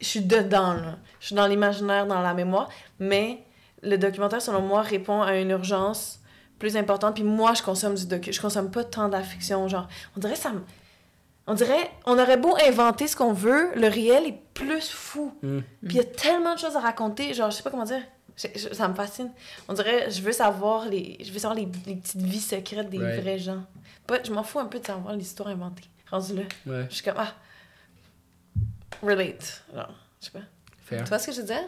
Je suis dedans, là. Je suis dans l'imaginaire, dans la mémoire. Mais le documentaire, selon moi, répond à une urgence plus importante. Puis moi, je consomme du docu. Je consomme pas tant de la fiction. Genre, on dirait ça me. On dirait, on aurait beau inventer ce qu'on veut, le réel est plus fou. Mm. Puis il y a tellement de choses à raconter, genre, je sais pas comment dire. Je- je- ça me fascine. On dirait, je veux savoir les, je veux savoir les, les petites vies secrètes des Right. vrais gens. Pas, je m'en fous un peu de savoir l'histoire inventée. rendu là. Ouais, Je suis comme, ah, relate. Non, je sais pas. fair. Tu vois ce que je veux dire?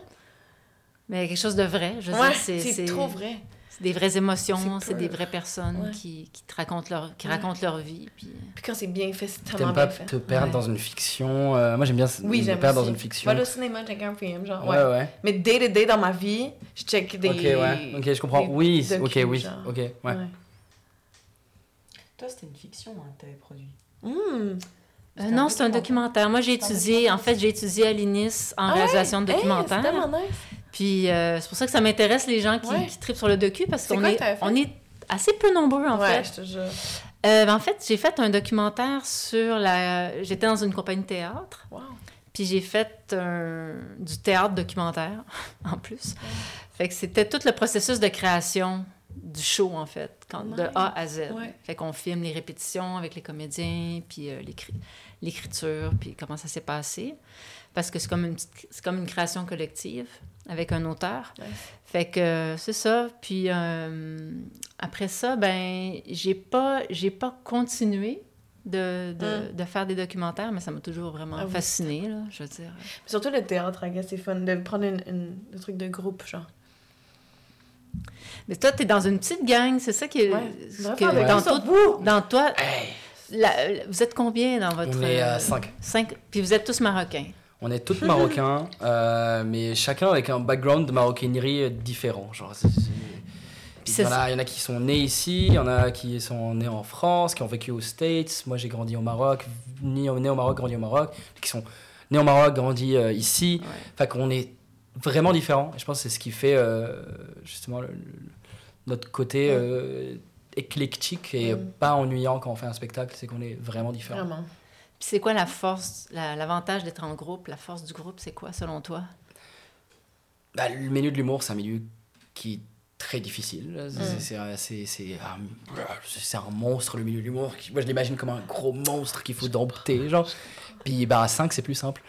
Mais quelque chose de vrai. Je veux Ouais, dire, c'est, c'est trop vrai. C'est des vraies émotions, C'est des vraies personnes Ouais. qui, qui te racontent leur, qui Ouais. racontent leur vie. Puis... Puis quand c'est bien fait, c'est tellement pas bien fait. te perdre Ouais. dans une fiction. euh, moi, j'aime bien Oui, me perdre aussi. dans une fiction. Moi, le cinéma, check un film, genre, ouais, ouais. ouais. Mais day to day dans ma vie, je check des. Ok, ouais. Ok, je comprends. des Oui, ok, oui. genre. Ok, ouais. Ouais. Toi, c'était une fiction hein, que tu avais produit. Hmm. Euh, non, c'est un documentaire. Moi, j'ai étudié, en fait, j'ai étudié à l'INIS en réalisation de Hey, documentaire. c'est tellement nice. Puis euh, c'est pour ça que ça m'intéresse les gens qui, Ouais. qui tripent sur le docu parce qu'on est, on assez peu nombreux en ouais, fait. je te jure. Euh, en fait, j'ai fait un documentaire sur la. J'étais dans une compagnie de théâtre. Wow. Puis j'ai fait un- du théâtre documentaire en plus. Fait que c'était tout le processus de création du show en fait, quand, de Nice. A à Z. Ouais. Fait qu'on filme les répétitions avec les comédiens, puis euh, l'écri- l'écriture, puis comment ça s'est passé. Parce que c'est comme une petite- comme une création collective avec un auteur. Fait que c'est ça. Puis euh, après ça, ben j'ai pas j'ai pas continué de, de, de faire des documentaires, mais ça m'a toujours vraiment. Ah oui. fascinée, là, je veux dire. Mais surtout le théâtre, I guess, c'est fun de prendre une, une, un truc de groupe, genre. Mais toi, t'es dans une petite gang, c'est ça qui est... Ouais. ce Bref, que- dans, toi, Hey, la- la- vous êtes combien dans votre... on est euh, 5. cinq, puis vous êtes tous marocains. On est tous marocains, euh, mais chacun avec un background de maroquinerie différent. Genre, il, y en a, il y en a qui sont nés ici, il y en a qui sont nés en France, qui ont vécu aux States. Moi, j'ai grandi au Maroc, né, au Maroc, grandi au Maroc. Qui sont nés au Maroc, grandi euh, ici. Ouais. Enfin, qu'on est vraiment différents. Je pense que c'est ce qui fait euh, justement le- le- notre côté éclectique et Mm. pas ennuyant quand on fait un spectacle. C'est qu'on est vraiment différents. Vraiment. Puis c'est quoi la force, la- l'avantage d'être en groupe? La force du groupe, c'est quoi, selon toi? Bah, le milieu de l'humour, c'est un milieu qui est très difficile. C'est- Mm. C'est c'est- c'est- c'est un, c'est un monstre, le milieu de l'humour. Moi, je l'imagine comme un gros monstre qu'il faut dompter. Genre. Puis bah, à 5, c'est plus simple.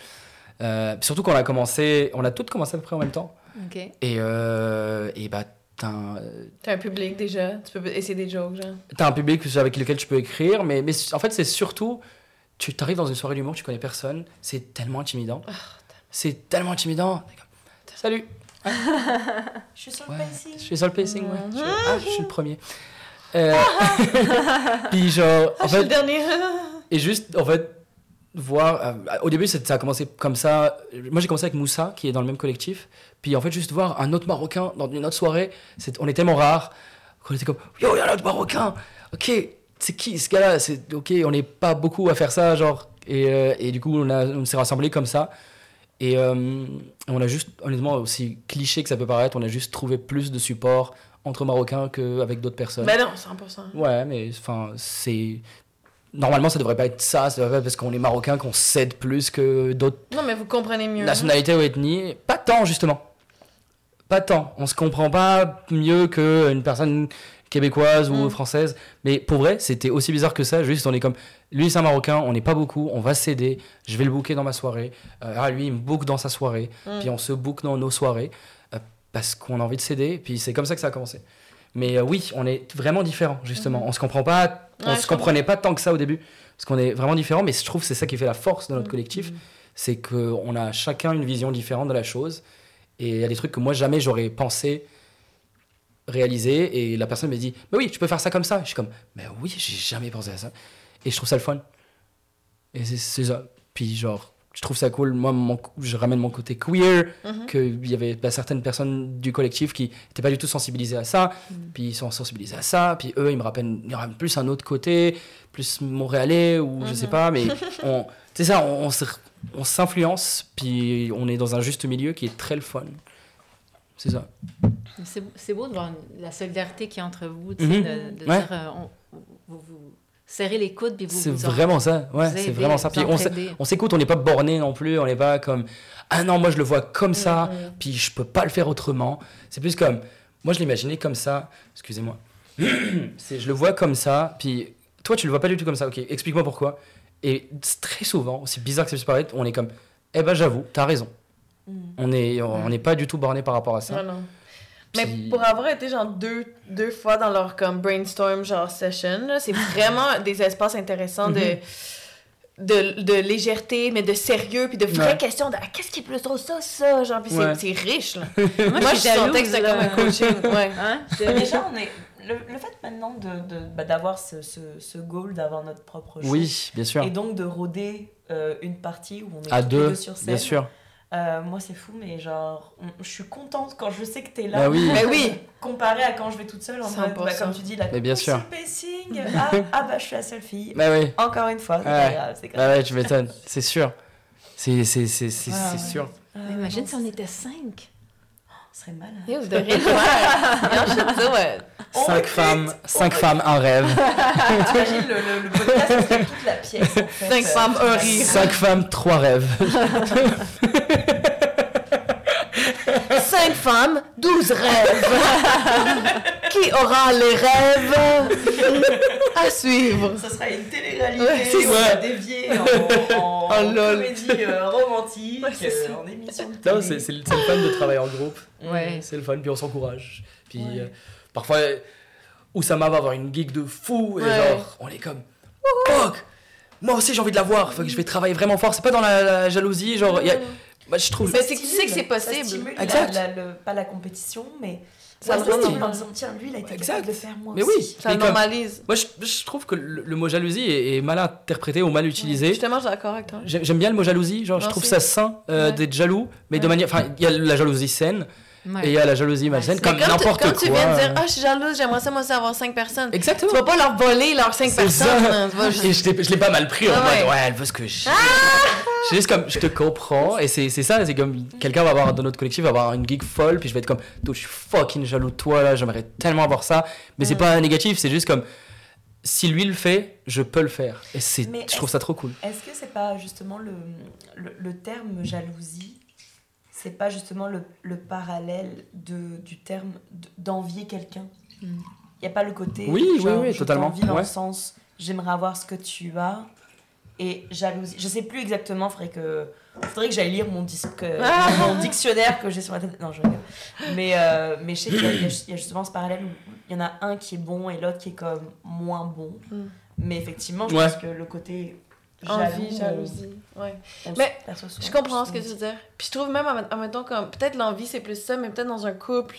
Euh, surtout quand on a commencé, on a toutes commencé à peu près en même temps. OK. Et, euh, et bah, t'as un, T'as un public déjà, tu peux essayer des jokes, genre. t'as un public avec lequel tu peux écrire, mais, mais en fait, c'est surtout, tu t'arrives dans une soirée d'humour, tu connais personne, c'est tellement intimidant. c'est tellement intimidant. Salut, Je suis sur Ouais, le je pacing. suis sur le pacing, ouais. Je, ah, je suis le premier. Euh, puis genre, Ah, en je suis le fait, dernier. et juste, en fait, voir. euh, au début, ça a commencé comme ça. Moi, j'ai commencé avec Moussa, qui est dans le même collectif. Puis en fait, juste voir un autre Marocain dans une autre soirée, c'est- on est tellement rares qu'on était comme Yo, il y a un autre Marocain Ok, c'est qui ce gars-là C'est ok, on n'est pas beaucoup à faire ça, genre. Et, euh, et du coup, on, a- on s'est rassemblés comme ça. Et euh, on a juste, honnêtement, aussi cliché que ça peut paraître, on a juste trouvé plus de support entre Marocains qu'avec d'autres personnes. Ben non, 100%. Ouais, mais enfin, c'est. Normalement, ça devrait pas être ça, ça devrait pas être parce qu'on est marocain qu'on cède plus que d'autres Non, mais vous comprenez mieux. nationalités ou ethnies. Pas tant, justement. Pas tant. On se comprend pas mieux qu'une personne québécoise ou Mm. française. Mais pour vrai, c'était aussi bizarre que ça. Juste, on est comme. Lui, c'est un marocain, on n'est pas beaucoup, on va céder. Je vais le booker dans ma soirée. Euh, ah, lui, il me book dans sa soirée. Mm. Puis on se book dans nos soirées. euh, parce qu'on a envie de céder. Puis c'est comme ça que ça a commencé. Mais euh, oui, on est vraiment différents, justement. On se comprend pas. On Ouais, se comprenait pas tant que ça au début. Parce qu'on est vraiment différents. Mais je trouve que c'est ça qui fait la force de notre Mm. collectif. C'est qu'on a chacun une vision différente de la chose. Et il y a des trucs que moi, jamais j'aurais pensé réaliser. Et la personne me dit Mais oui, tu peux faire ça comme ça. Je suis comme Mais oui, j'ai jamais pensé à ça. Et je trouve ça le fun. Et c'est- ça. Puis, genre, je trouve ça cool. Moi, mon- je ramène mon côté queer. Mhm. Qu'il y avait bah, certaines personnes du collectif qui n'étaient pas du tout sensibilisées à ça. Puis ils sont sensibilisés à ça. Puis eux, ils me rappellent, ils me ramènent plus un autre côté, plus montréalais ou je sais Mhm. pas. Mais on, c'est ça, on s'influence. Puis on est dans un juste milieu qui est très le fun. C'est ça. C'est c'est beau de voir la solidarité qui est entre vous, Mhm. de, de Ouais. dire, euh, on- vous, vous serrez les coudes, puis vous C'est vraiment ça. Ouais, c'est vraiment ça. Puis on s'écoute, on n'est pas borné non plus. On n'est pas comme Ah non, moi je le vois comme ça. Mhm. Puis je peux pas le faire autrement. C'est plus comme Moi je l'imaginais comme ça. Excusez-moi. c'est je le vois comme ça. Puis toi tu le vois pas du tout comme ça. Ok, explique-moi pourquoi. Et c'est très souvent, aussi bizarre que ça puisse paraître, on est comme Eh ben j'avoue, t'as raison. Mm. On est on n'est pas du tout borné par rapport à ça. Ouais, non. Mais pour avoir été genre deux, deux fois dans leur comme brainstorm genre session, là, c'est vraiment des espaces intéressants de Mhm. de, de légèreté, mais de sérieux, puis de vraies Ouais. questions de ah, qu'est-ce qui est plus drôle, ça, ça, genre, puis c'est- Ouais. c'est riche, là. Moi, Moi, je suis que jalouse, comme un coaching, ouais. Hein? Déjà, on est... le, le fait maintenant de, de- bah, d'avoir ce, ce, ce goal, d'avoir notre propre show, Oui, bien sûr. et donc de rôder euh, une partie où on est À deux, deux sur scène, bien sûr. Euh, moi c'est fou, mais genre, on- je suis contente quand je sais que t'es là. Bah oui. Mais oui. Comparé à quand je vais toute seule, en mode, bah, 100%. comme tu dis, la Mais bien sûr. pacing, ah, ah bah je suis la seule fille. Bah oui. Encore une fois, c'est Ouais. pas grave, c'est grave. Bah ouais, tu m'étonnes. C'est sûr. C'est c'est- c'est- c'est- Ah, sûr. Ah, Imagine si on était cinq. Ce serait mal. Yo, dis, ouais. On Cinq recrute. femmes, cinq femmes, un rêve. T'imagines le, le, le podcast, ça serait toute la pièce. En fait. Cinq femmes, un rire. Cinq femmes, trois rêves. Cinq femmes, douze rêves. Qui aura les rêves? À suivre? Ça sera une télé-réalité Ouais, c'est où on ça. va dévier en, en, Oh, comédie euh, romantique, Ouais, euh, en émission de télé. Non, c'est c'est le fun de travailler en groupe. Ouais. C'est le fun, puis on s'encourage. Puis Ouais. euh, parfois, Oussama va avoir une gig de fou, et Ouais. genre, on est comme, fuck, moi aussi j'ai envie de la voir, faut que je vais travailler vraiment fort. C'est pas dans la, la jalousie, genre, y a- bah, je trouve. Mais c'est que tu sais que c'est possible. Exact. la- la- le- pas la compétition, mais Ça ça le rend tiens, lui, il a été Exact. capable de le faire moi Mais aussi. oui, Ça mais le comme- normalise. moi je, je trouve que le, le mot jalousie est, est mal interprété ou mal utilisé. Justement, je suis d'accord avec toi. J'aime bien le mot jalousie, genre je trouve ça sain euh, Ouais. d'être jaloux, mais de Ouais. manière. Enfin, il y a la jalousie saine Ouais. et il y a la jalousie malsaine, comme n'importe quoi. tu viens de dire, ah, je suis jalouse, j'aimerais ça, moi aussi, avoir cinq personnes. Exactement. Tu vas pas leur voler leurs cinq C'est personnes. ça. hein, tu Et je l'ai- je l'ai pas mal pris en Ah mode, ouais. ouais, elle veut ce que j'ai. Je suis juste comme, je te comprends, et c'est c'est ça, c'est comme quelqu'un va avoir dans notre collectif, va avoir une geek folle, puis je vais être comme, je suis fucking jaloux de toi là, j'aimerais tellement avoir ça, mais c'est pas négatif, c'est juste comme, si lui le fait, je peux le faire, et c'est, je trouve ça trop cool. Est-ce que c'est pas justement le, le, le terme jalousie C'est pas justement le, le parallèle de, du terme d'envier quelqu'un Il Mm. n'y a pas le côté. Oui, oui, genre, oui, je totalement, dans ouais. le sens j'aimerais avoir ce que tu as et jalousie. Je sais plus exactement, faudrait que. Faudrait que j'aille lire mon, disque, Ah. mon dictionnaire que j'ai sur la tête. Non, je rigole. Mais, euh, mais je sais qu'il y, a- y justement ce parallèle où il y en a un qui est bon et l'autre qui est comme moins bon. Mm. Mais effectivement, je Ouais. pense que le côté Envie, jalousie. Ouais. on se Mais Je comprends ce que tu veux dire. Puis je trouve même, en, en même temps, comme peut-être l'envie, c'est plus ça, mais peut-être dans un couple,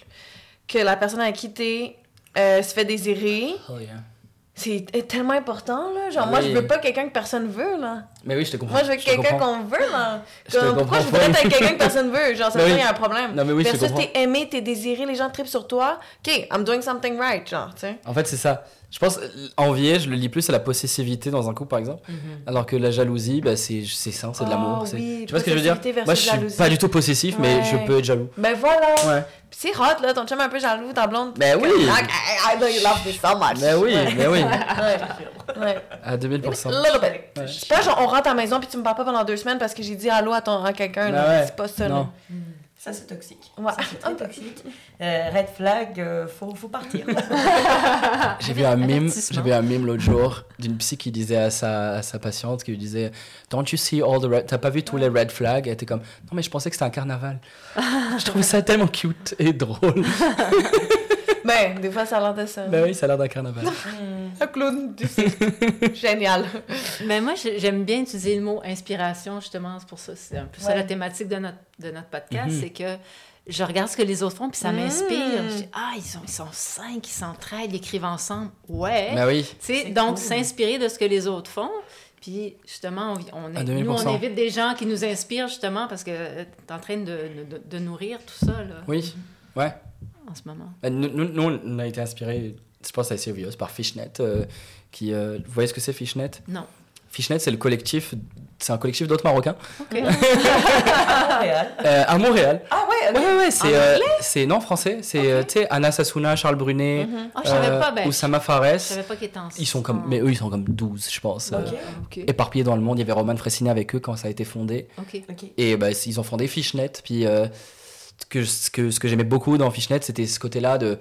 que la personne a quitté euh, se fait désirer. Oh, yeah. C'est est tellement important, là. Genre, Ah moi, je veux pas quelqu'un que personne veut, là. Mais oui, je te comprends. Moi, je veux quelqu'un qu'on veut, là. Je te Comme, pourquoi je voudrais être avec quelqu'un que personne veut? Genre, ça oui. qu'il y a un problème. Non, mais oui, je te Versus, t'es aimé, t'es désiré, les gens tripent sur toi. OK, I'm doing something right, genre, tu sais. En fait, c'est ça. Je pense, envier, je le lis plus à la possessivité dans un couple, par exemple. Mhm. Alors que la jalousie, bah, c'est c'est sain, c'est de l'amour. c'est- oui, tu vois ce que je veux dire? Moi, je suis jalousie. pas du tout possessif, mais je peux être jaloux. Ben voilà. Ouais. Puis c'est hot, là, ton chum est un peu jaloux, ta blonde. Ben oui. Like, I, I know you love me so much. Mais oui, Ouais. mais oui. Ouais. ouais. À 2000%. Little bit. Ouais. C'est pas genre on rentre à la maison puis tu me parles pas pendant deux semaines parce que j'ai dit allô à, ton, à quelqu'un. là. Ben ouais. C'est pas ça. Non. là. Ça, c'est toxique. Ouais. Ça, c'est très toxique. Euh, red flag, euh, faut, faut partir. J'ai vu un mime, j'ai vu un mime l'autre jour d'une psy qui disait à sa, à sa patiente, qui lui disait Don't you see all the red... T'as pas vu tous les red flags? Elle était comme Non, mais je pensais que c'était un carnaval. je trouvais ça tellement cute et drôle. Ben, des fois ça a l'air de ça. ben oui, ça a l'air d'un carnaval. Un clown du cirque. Génial. Mais moi, j'ai- j'aime bien utiliser le mot inspiration, justement. C'est pour ça, c'est un peu ça la thématique de notre, de notre podcast, Mhm. c'est que je regarde ce que les autres font, puis ça Mm. m'inspire. Je dis, ah, ils sont, ils sont cinq, ils s'entraident, ils écrivent ensemble. Ouais. ben oui. Tu sais, C'est donc, cool. s'inspirer de ce que les autres font. Puis, justement, on, on À est- 2000%. nous, on invite des gens qui nous inspirent, justement, parce que tu es en train de, de, de nourrir tout ça, là, Oui. Ouais. En ce moment? Ben, Nous, nous, nous, on a été inspirés, je pense, assez obvious par Fishnet. euh, qui, euh, vous voyez ce que c'est Fishnet? Non. Fishnet, c'est le collectif, c'est un collectif d'autres Marocains OK. à Montréal. euh, à Montréal. Ah ouais. Ouais, ouais, ouais, c'est, euh, c'est non français, c'est euh, tu sais Anna Sassouna, Charles Brunet, je savais euh, pas, ben, Oussama je Fares. savais pas qu'ils étaient en Ils sont comme, mais eux ils sont comme 12 je pense, euh, Ok. OK. éparpillés dans le monde. Il y avait Roman Fressinet avec eux quand ça a été fondé. OK. Ok. Et bah, ils ont fondé Fishnet. Puis euh, que, ce que, ce que j'aimais beaucoup dans Fishnet, c'était ce côté-là de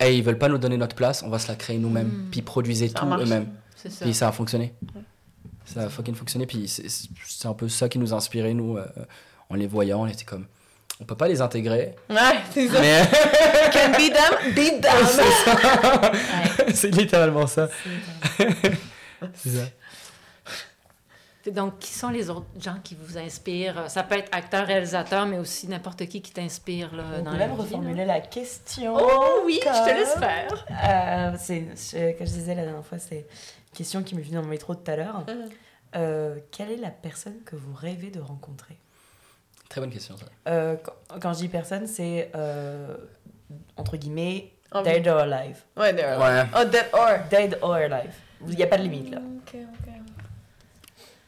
hey, ils veulent pas nous donner notre place, on va se la créer nous-mêmes. Mm. Puis ils produisaient Ça tout eux-mêmes. Puis ça a fonctionné. Ça a fucking fonctionné. Puis c'est c'est un peu ça qui nous a inspiré, nous, euh, en les voyant. On était comme, on peut pas les intégrer. Ouais, c'est ça. Mais Can beat them, beat them. c'est littéralement ça. C'est ça. Donc, qui sont les autres gens qui vous inspirent? Ça peut être acteur, réalisateur, mais aussi n'importe qui qui t'inspire là, On dans peut même vie, reformuler la question. Oh oui, je te laisse faire. Euh, c'est, comme je disais la dernière fois, c'est une question qui m'est venue dans le métro tout à l'heure. Mhm. Euh, quelle est la personne que vous rêvez de rencontrer? Très bonne question, ça. Euh, quand, quand je dis personne, c'est euh, entre guillemets dead or alive. Ouais, there. Ouais. Oh, dead or. Dead or alive. Il n'y a pas de limite là. Ok, ok.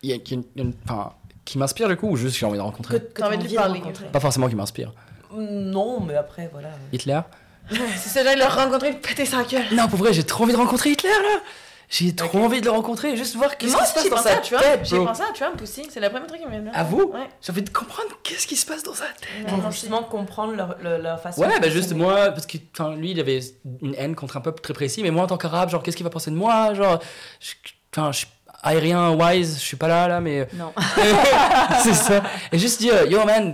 Il y a, il y a une- une- enfin, qui m'inspire du coup ou juste que j'ai envie de Que, rencontrer que T'as envie de lui parler. rencontrer. Pas forcément qui m'inspire. Non, mais après, voilà. Hitler? C'est ça, j'allais le rencontrer péter sa gueule. Non, pour vrai, j'ai trop envie de rencontrer Hitler là J'ai trop Ok. envie de le rencontrer, juste voir qu'est-ce Moi qui se aussi, passe dans sa à Trump. tête, J'ai bro. pensé à Trump aussi. C'est le premier truc qui. À vous? Ouais. J'ai envie de comprendre qu'est-ce qui se passe dans sa tête. Pour justement comprendre leur, leur, leur façon Ouais, de bah juste fonctionner. moi, parce que enfin, lui, il avait une haine contre un peuple très précis, mais moi en tant qu'arabe, genre, qu'est-ce qu'il va penser de moi Genre, je- enfin, je suis aérien, wise, je suis pas là, là, mais. Non. c'est ça. Et juste dire, yo man,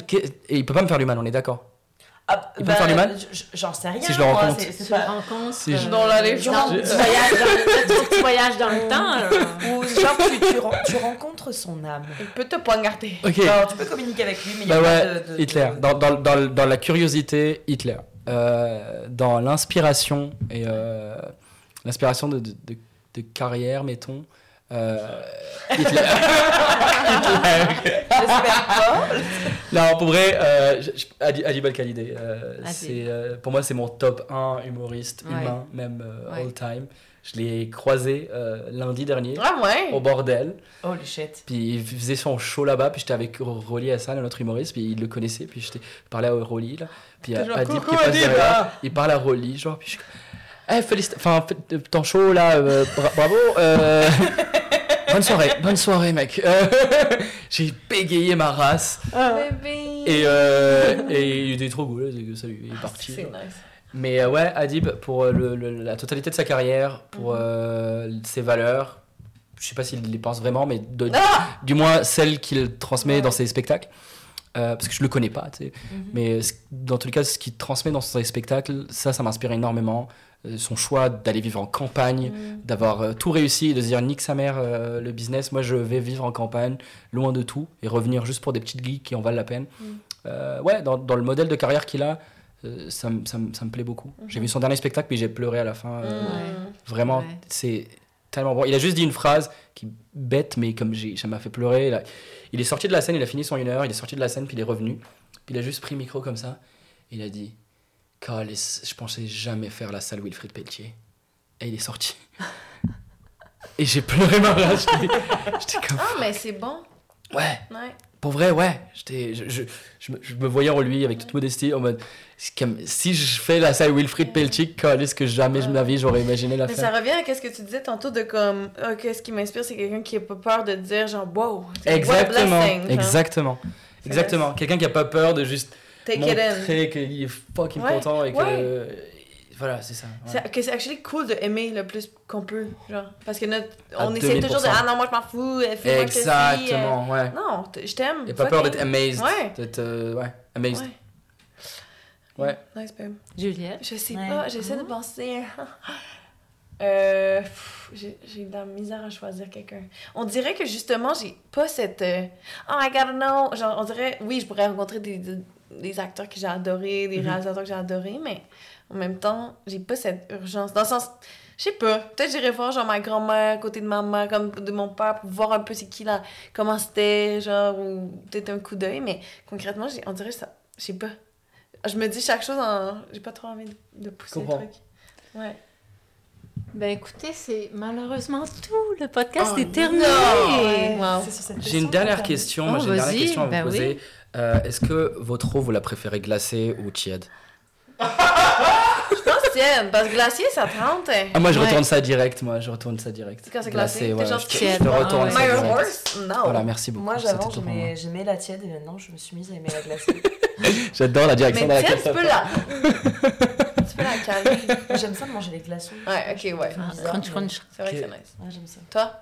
et il peut pas me faire du mal, on est d'accord. Ah, Il peut me faire du mal j- J'en sais rien. Si je le rencontre. le pas- Si je- euh, Dans la légende. Tu voyages dans, tu voyages dans le temps. là. Ou genre, tu, tu, tu rencontres son âme. Il peut te poignarder. Ok. Genre, tu peux communiquer avec lui, mais il y Bah a ouais, pas de, de- Hitler. de- Dans, dans, dans, dans la curiosité, Hitler. Euh, dans l'inspiration et euh, l'inspiration de, de, de- de carrière, mettons. Euh, Hitler. J'espère pas. non, pour vrai, euh, Adi- Adib Al-Khalidé, euh, c'est, euh, pour moi, c'est mon top 1 humoriste Ouais. humain, même euh, Ouais. all time. Je l'ai croisé euh, lundi dernier Ah ouais? au bordel. Shit. Puis il faisait son show là-bas, puis j'étais avec Rolly Hassan, un autre humoriste, puis il le connaissait, puis j'étais je parlais à Rolly, là. Puis Adib qui passe Adib, derrière, là. il parle à Rolly, genre, puis je suis comme, Eh, félicita- enfin, fait- ton show là, euh, bra- bravo, euh, bonne soirée, bonne soirée, mec. Euh, J'ai bégayé ma race, Bébé. et, euh, et il était trop cool, salut, il est parti. C'est genre. nice. Mais euh, ouais, Adib, pour euh, le- le- la totalité de sa carrière, pour euh, ses valeurs, je sais pas s'il les pense vraiment, mais de- Ah! du moins celles qu'il transmet Ouais. dans ses spectacles. Euh, parce que je le connais pas, tu sais. Mhm. Mais dans tous les cas, ce qu'il transmet dans ses spectacles, ça, ça m'inspire énormément. Euh, son choix d'aller vivre en campagne, Mm. d'avoir euh, tout réussi, de se dire nique sa mère euh, le business, moi je vais vivre en campagne, loin de tout, et revenir juste pour des petites geeks qui en valent la peine. Mm. Euh, ouais, dans, dans le modèle de carrière qu'il a, euh, ça, me- ça, me- ça me plaît beaucoup. J'ai vu son dernier spectacle, puis j'ai pleuré à la fin. euh, Mm. Vraiment, Ouais. c'est tellement bon. Il a juste dit une phrase qui est bête, mais comme j'ai, ça m'a fait pleurer. là. Il est sorti de la scène, il a fini son une heure, il est sorti de la scène, puis il est revenu. Puis il a juste pris le micro comme ça. Il a dit Calice, je pensais jamais faire la salle Wilfrid Pelletier. Et il est sorti. Et j'ai pleuré ma rage. J'étais comme. Ah, mais c'est bon. Ouais, Ouais. pour vrai, ouais. J'étais, je, je, je, me, je me voyais en lui avec toute modestie en mode c'est comme, si je fais la salle Wilfrid Pelletier, calice que jamais de ma vie j'aurais imaginé la Mais faire. ça revient à ce que tu disais tantôt de comme, ah, qu'est-ce qui m'inspire, c'est quelqu'un qui a pas peur de dire genre, wow. Exactement, blessing, genre. exactement, exactement. Quelqu'un qui a pas peur de juste Take it in. montrer qu'il est fucking Ouais, content et que ouais. voilà, c'est ça. ouais. C'est que c'est actually cool de aimer le plus qu'on peut, genre. Parce que notre, À on essaie toujours de, 2000%. ah non, moi je m'en fous, fais-moi que ci, euh. Exactement, ouais. Non, je t'aime. Et pas peur d'être amazed, Ouais. d'être euh, ouais, amazed. Ouais. Ouais. Nice, babe. Juliette. Je sais Ouais. pas, j'essaie de penser. Euh, pff, j'ai j'ai de la misère à choisir quelqu'un. On dirait que justement, j'ai pas cette. euh, oh, I gotta know. Genre, on dirait, oui, je pourrais rencontrer des, des, des acteurs que j'ai adorés, des Mhm. réalisateurs que j'ai adorés, mais en même temps, j'ai pas cette urgence. Dans le sens, je sais pas, peut-être j'irais voir genre ma grand-mère à côté de ma mère, comme de mon père, pour voir un peu c'est qui là, comment c'était, genre, ou peut-être un coup d'œil, mais concrètement, j'ai- on dirait ça, je sais pas. Je me dis chaque chose en. J'ai pas trop envie de, pousser le truc. Ouais. Ben écoutez, c'est malheureusement tout. Le podcast Oh est terminé. Wow. J'ai une dernière question, Oh, j'ai une dernière vas-y, question à vous ben poser. Euh, Est-ce que votre eau, vous la préférez glacée ou tiède? Je pense tienne, parce que glacier, ça te rentre. hein. Ah moi je Ouais. retourne ça direct, moi je retourne ça direct. Quand c'est glacé, ouais, genre je, tiède. je te retourne Ah, ça. My direct. horse? Non. Voilà, merci beaucoup. Moi, C'était j'avant, tout pour moi. j'aimais j'aimais la tiède et maintenant, je me suis mise à aimer la glacée. J'adore la direction dans Mais laquelle tienne, tu ça peux la. tu peux la caler. J'aime ça de manger les glaçons. Ouais, ok, ouais. Ah, bizarre, crunch, mais- crunch. C'est vrai que c'est nice. Ouais, j'aime ça. Toi?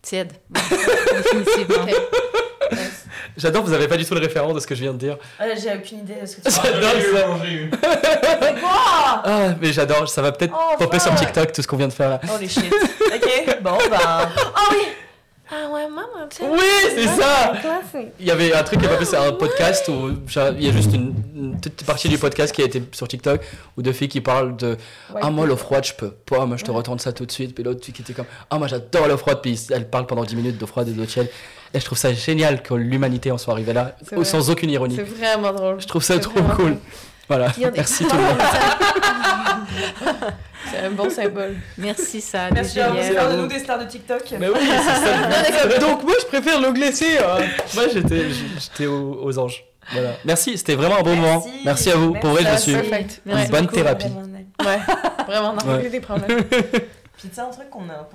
Tiède. Définitivement. Ok. Nice. J'adore, vous avez pas du tout le référent de ce que je viens de dire. Ah, J'ai aucune idée de ce que tu J'adore ça. C'est quoi Ah, mais j'adore, ça va peut-être Oh, popper sur. TikTok tout ce qu'on vient de faire là. Oh les shit. Ok, bon bah. Ah oui! Ah ouais, maman, tu sais. Oui, c'est ça. Il y avait un truc qui m'a fait, c'est un podcast où il y a juste une, une petite partie du podcast qui a été sur TikTok où deux filles qui parlent de Ouais. Ah, moi l'eau froide, je peux pas, moi je te retourne ça tout de suite. Puis l'autre fille qui était comme Ah, moi j'adore l'eau froide. Puis elle parle pendant 10 minutes d'eau froide et d'eau tiède. Et je trouve ça génial que l'humanité en soit arrivée là, sans aucune ironie. C'est vraiment drôle. Je trouve ça trop vraiment cool. drôle. Voilà, merci tout le monde. C'est un bon symbole. Merci, Sad. Merci à vous, nous des stars de TikTok. Mais oui, c'est ça. Donc moi je préfère l'eau glacée. hein. Moi j'étais j'étais aux, aux anges. Voilà. Merci, c'était vraiment un bon Merci. moment. Merci à vous. Pour vrai, je Merci. suis. Une bonne thérapie. Ouais, vraiment, on a Ouais. des problèmes. Puis tu sais, un truc qu'on a,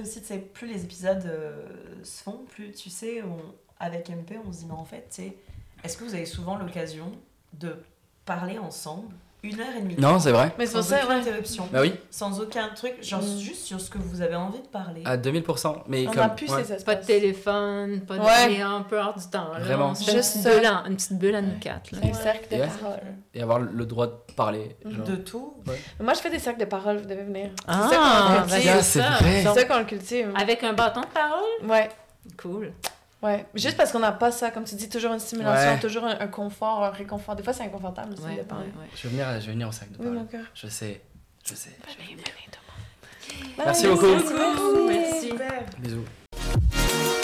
aussi, tu sais, plus les épisodes euh, se font, plus tu sais, avec MP, on se dit, mais en fait, tu sais, est-ce que vous avez souvent l'occasion de parler ensemble une heure et demie Non, c'est vrai. Mais c'est pour sans ça, aucune ouais. interruption, Bah oui, sans aucun truc, genre Mm. juste sur ce que vous avez envie de parler. à 2000%. Mais On comme. a plus ouais. ces espaces. Pas de téléphone, pas de. Ouais. mais un peu hors du temps. Là. Vraiment. Juste une ça. petite, bulle à, une petite bulle à nous quatre. Un cercle de Ouais. parole. Et avoir le droit de parler. Genre. De tout. Moi, je fais des cercles de parole, vous devez venir. Ah, c'est ça qu'on cultive. Ah, c'est ça. vrai. C'est ça qu'on le cultive. Avec un bâton de parole? Ouais, Cool. Ouais. Juste parce qu'on n'a pas ça, comme tu dis, toujours une stimulation, Ouais. toujours un, un confort, un réconfort. Des fois, c'est inconfortable aussi Ouais, de ouais, parler. ouais. Je vais venir, je vais venir au sac de Oui, mon cœur. Je sais, je sais. Bye. Merci beaucoup. Merci. Merci. Bisous.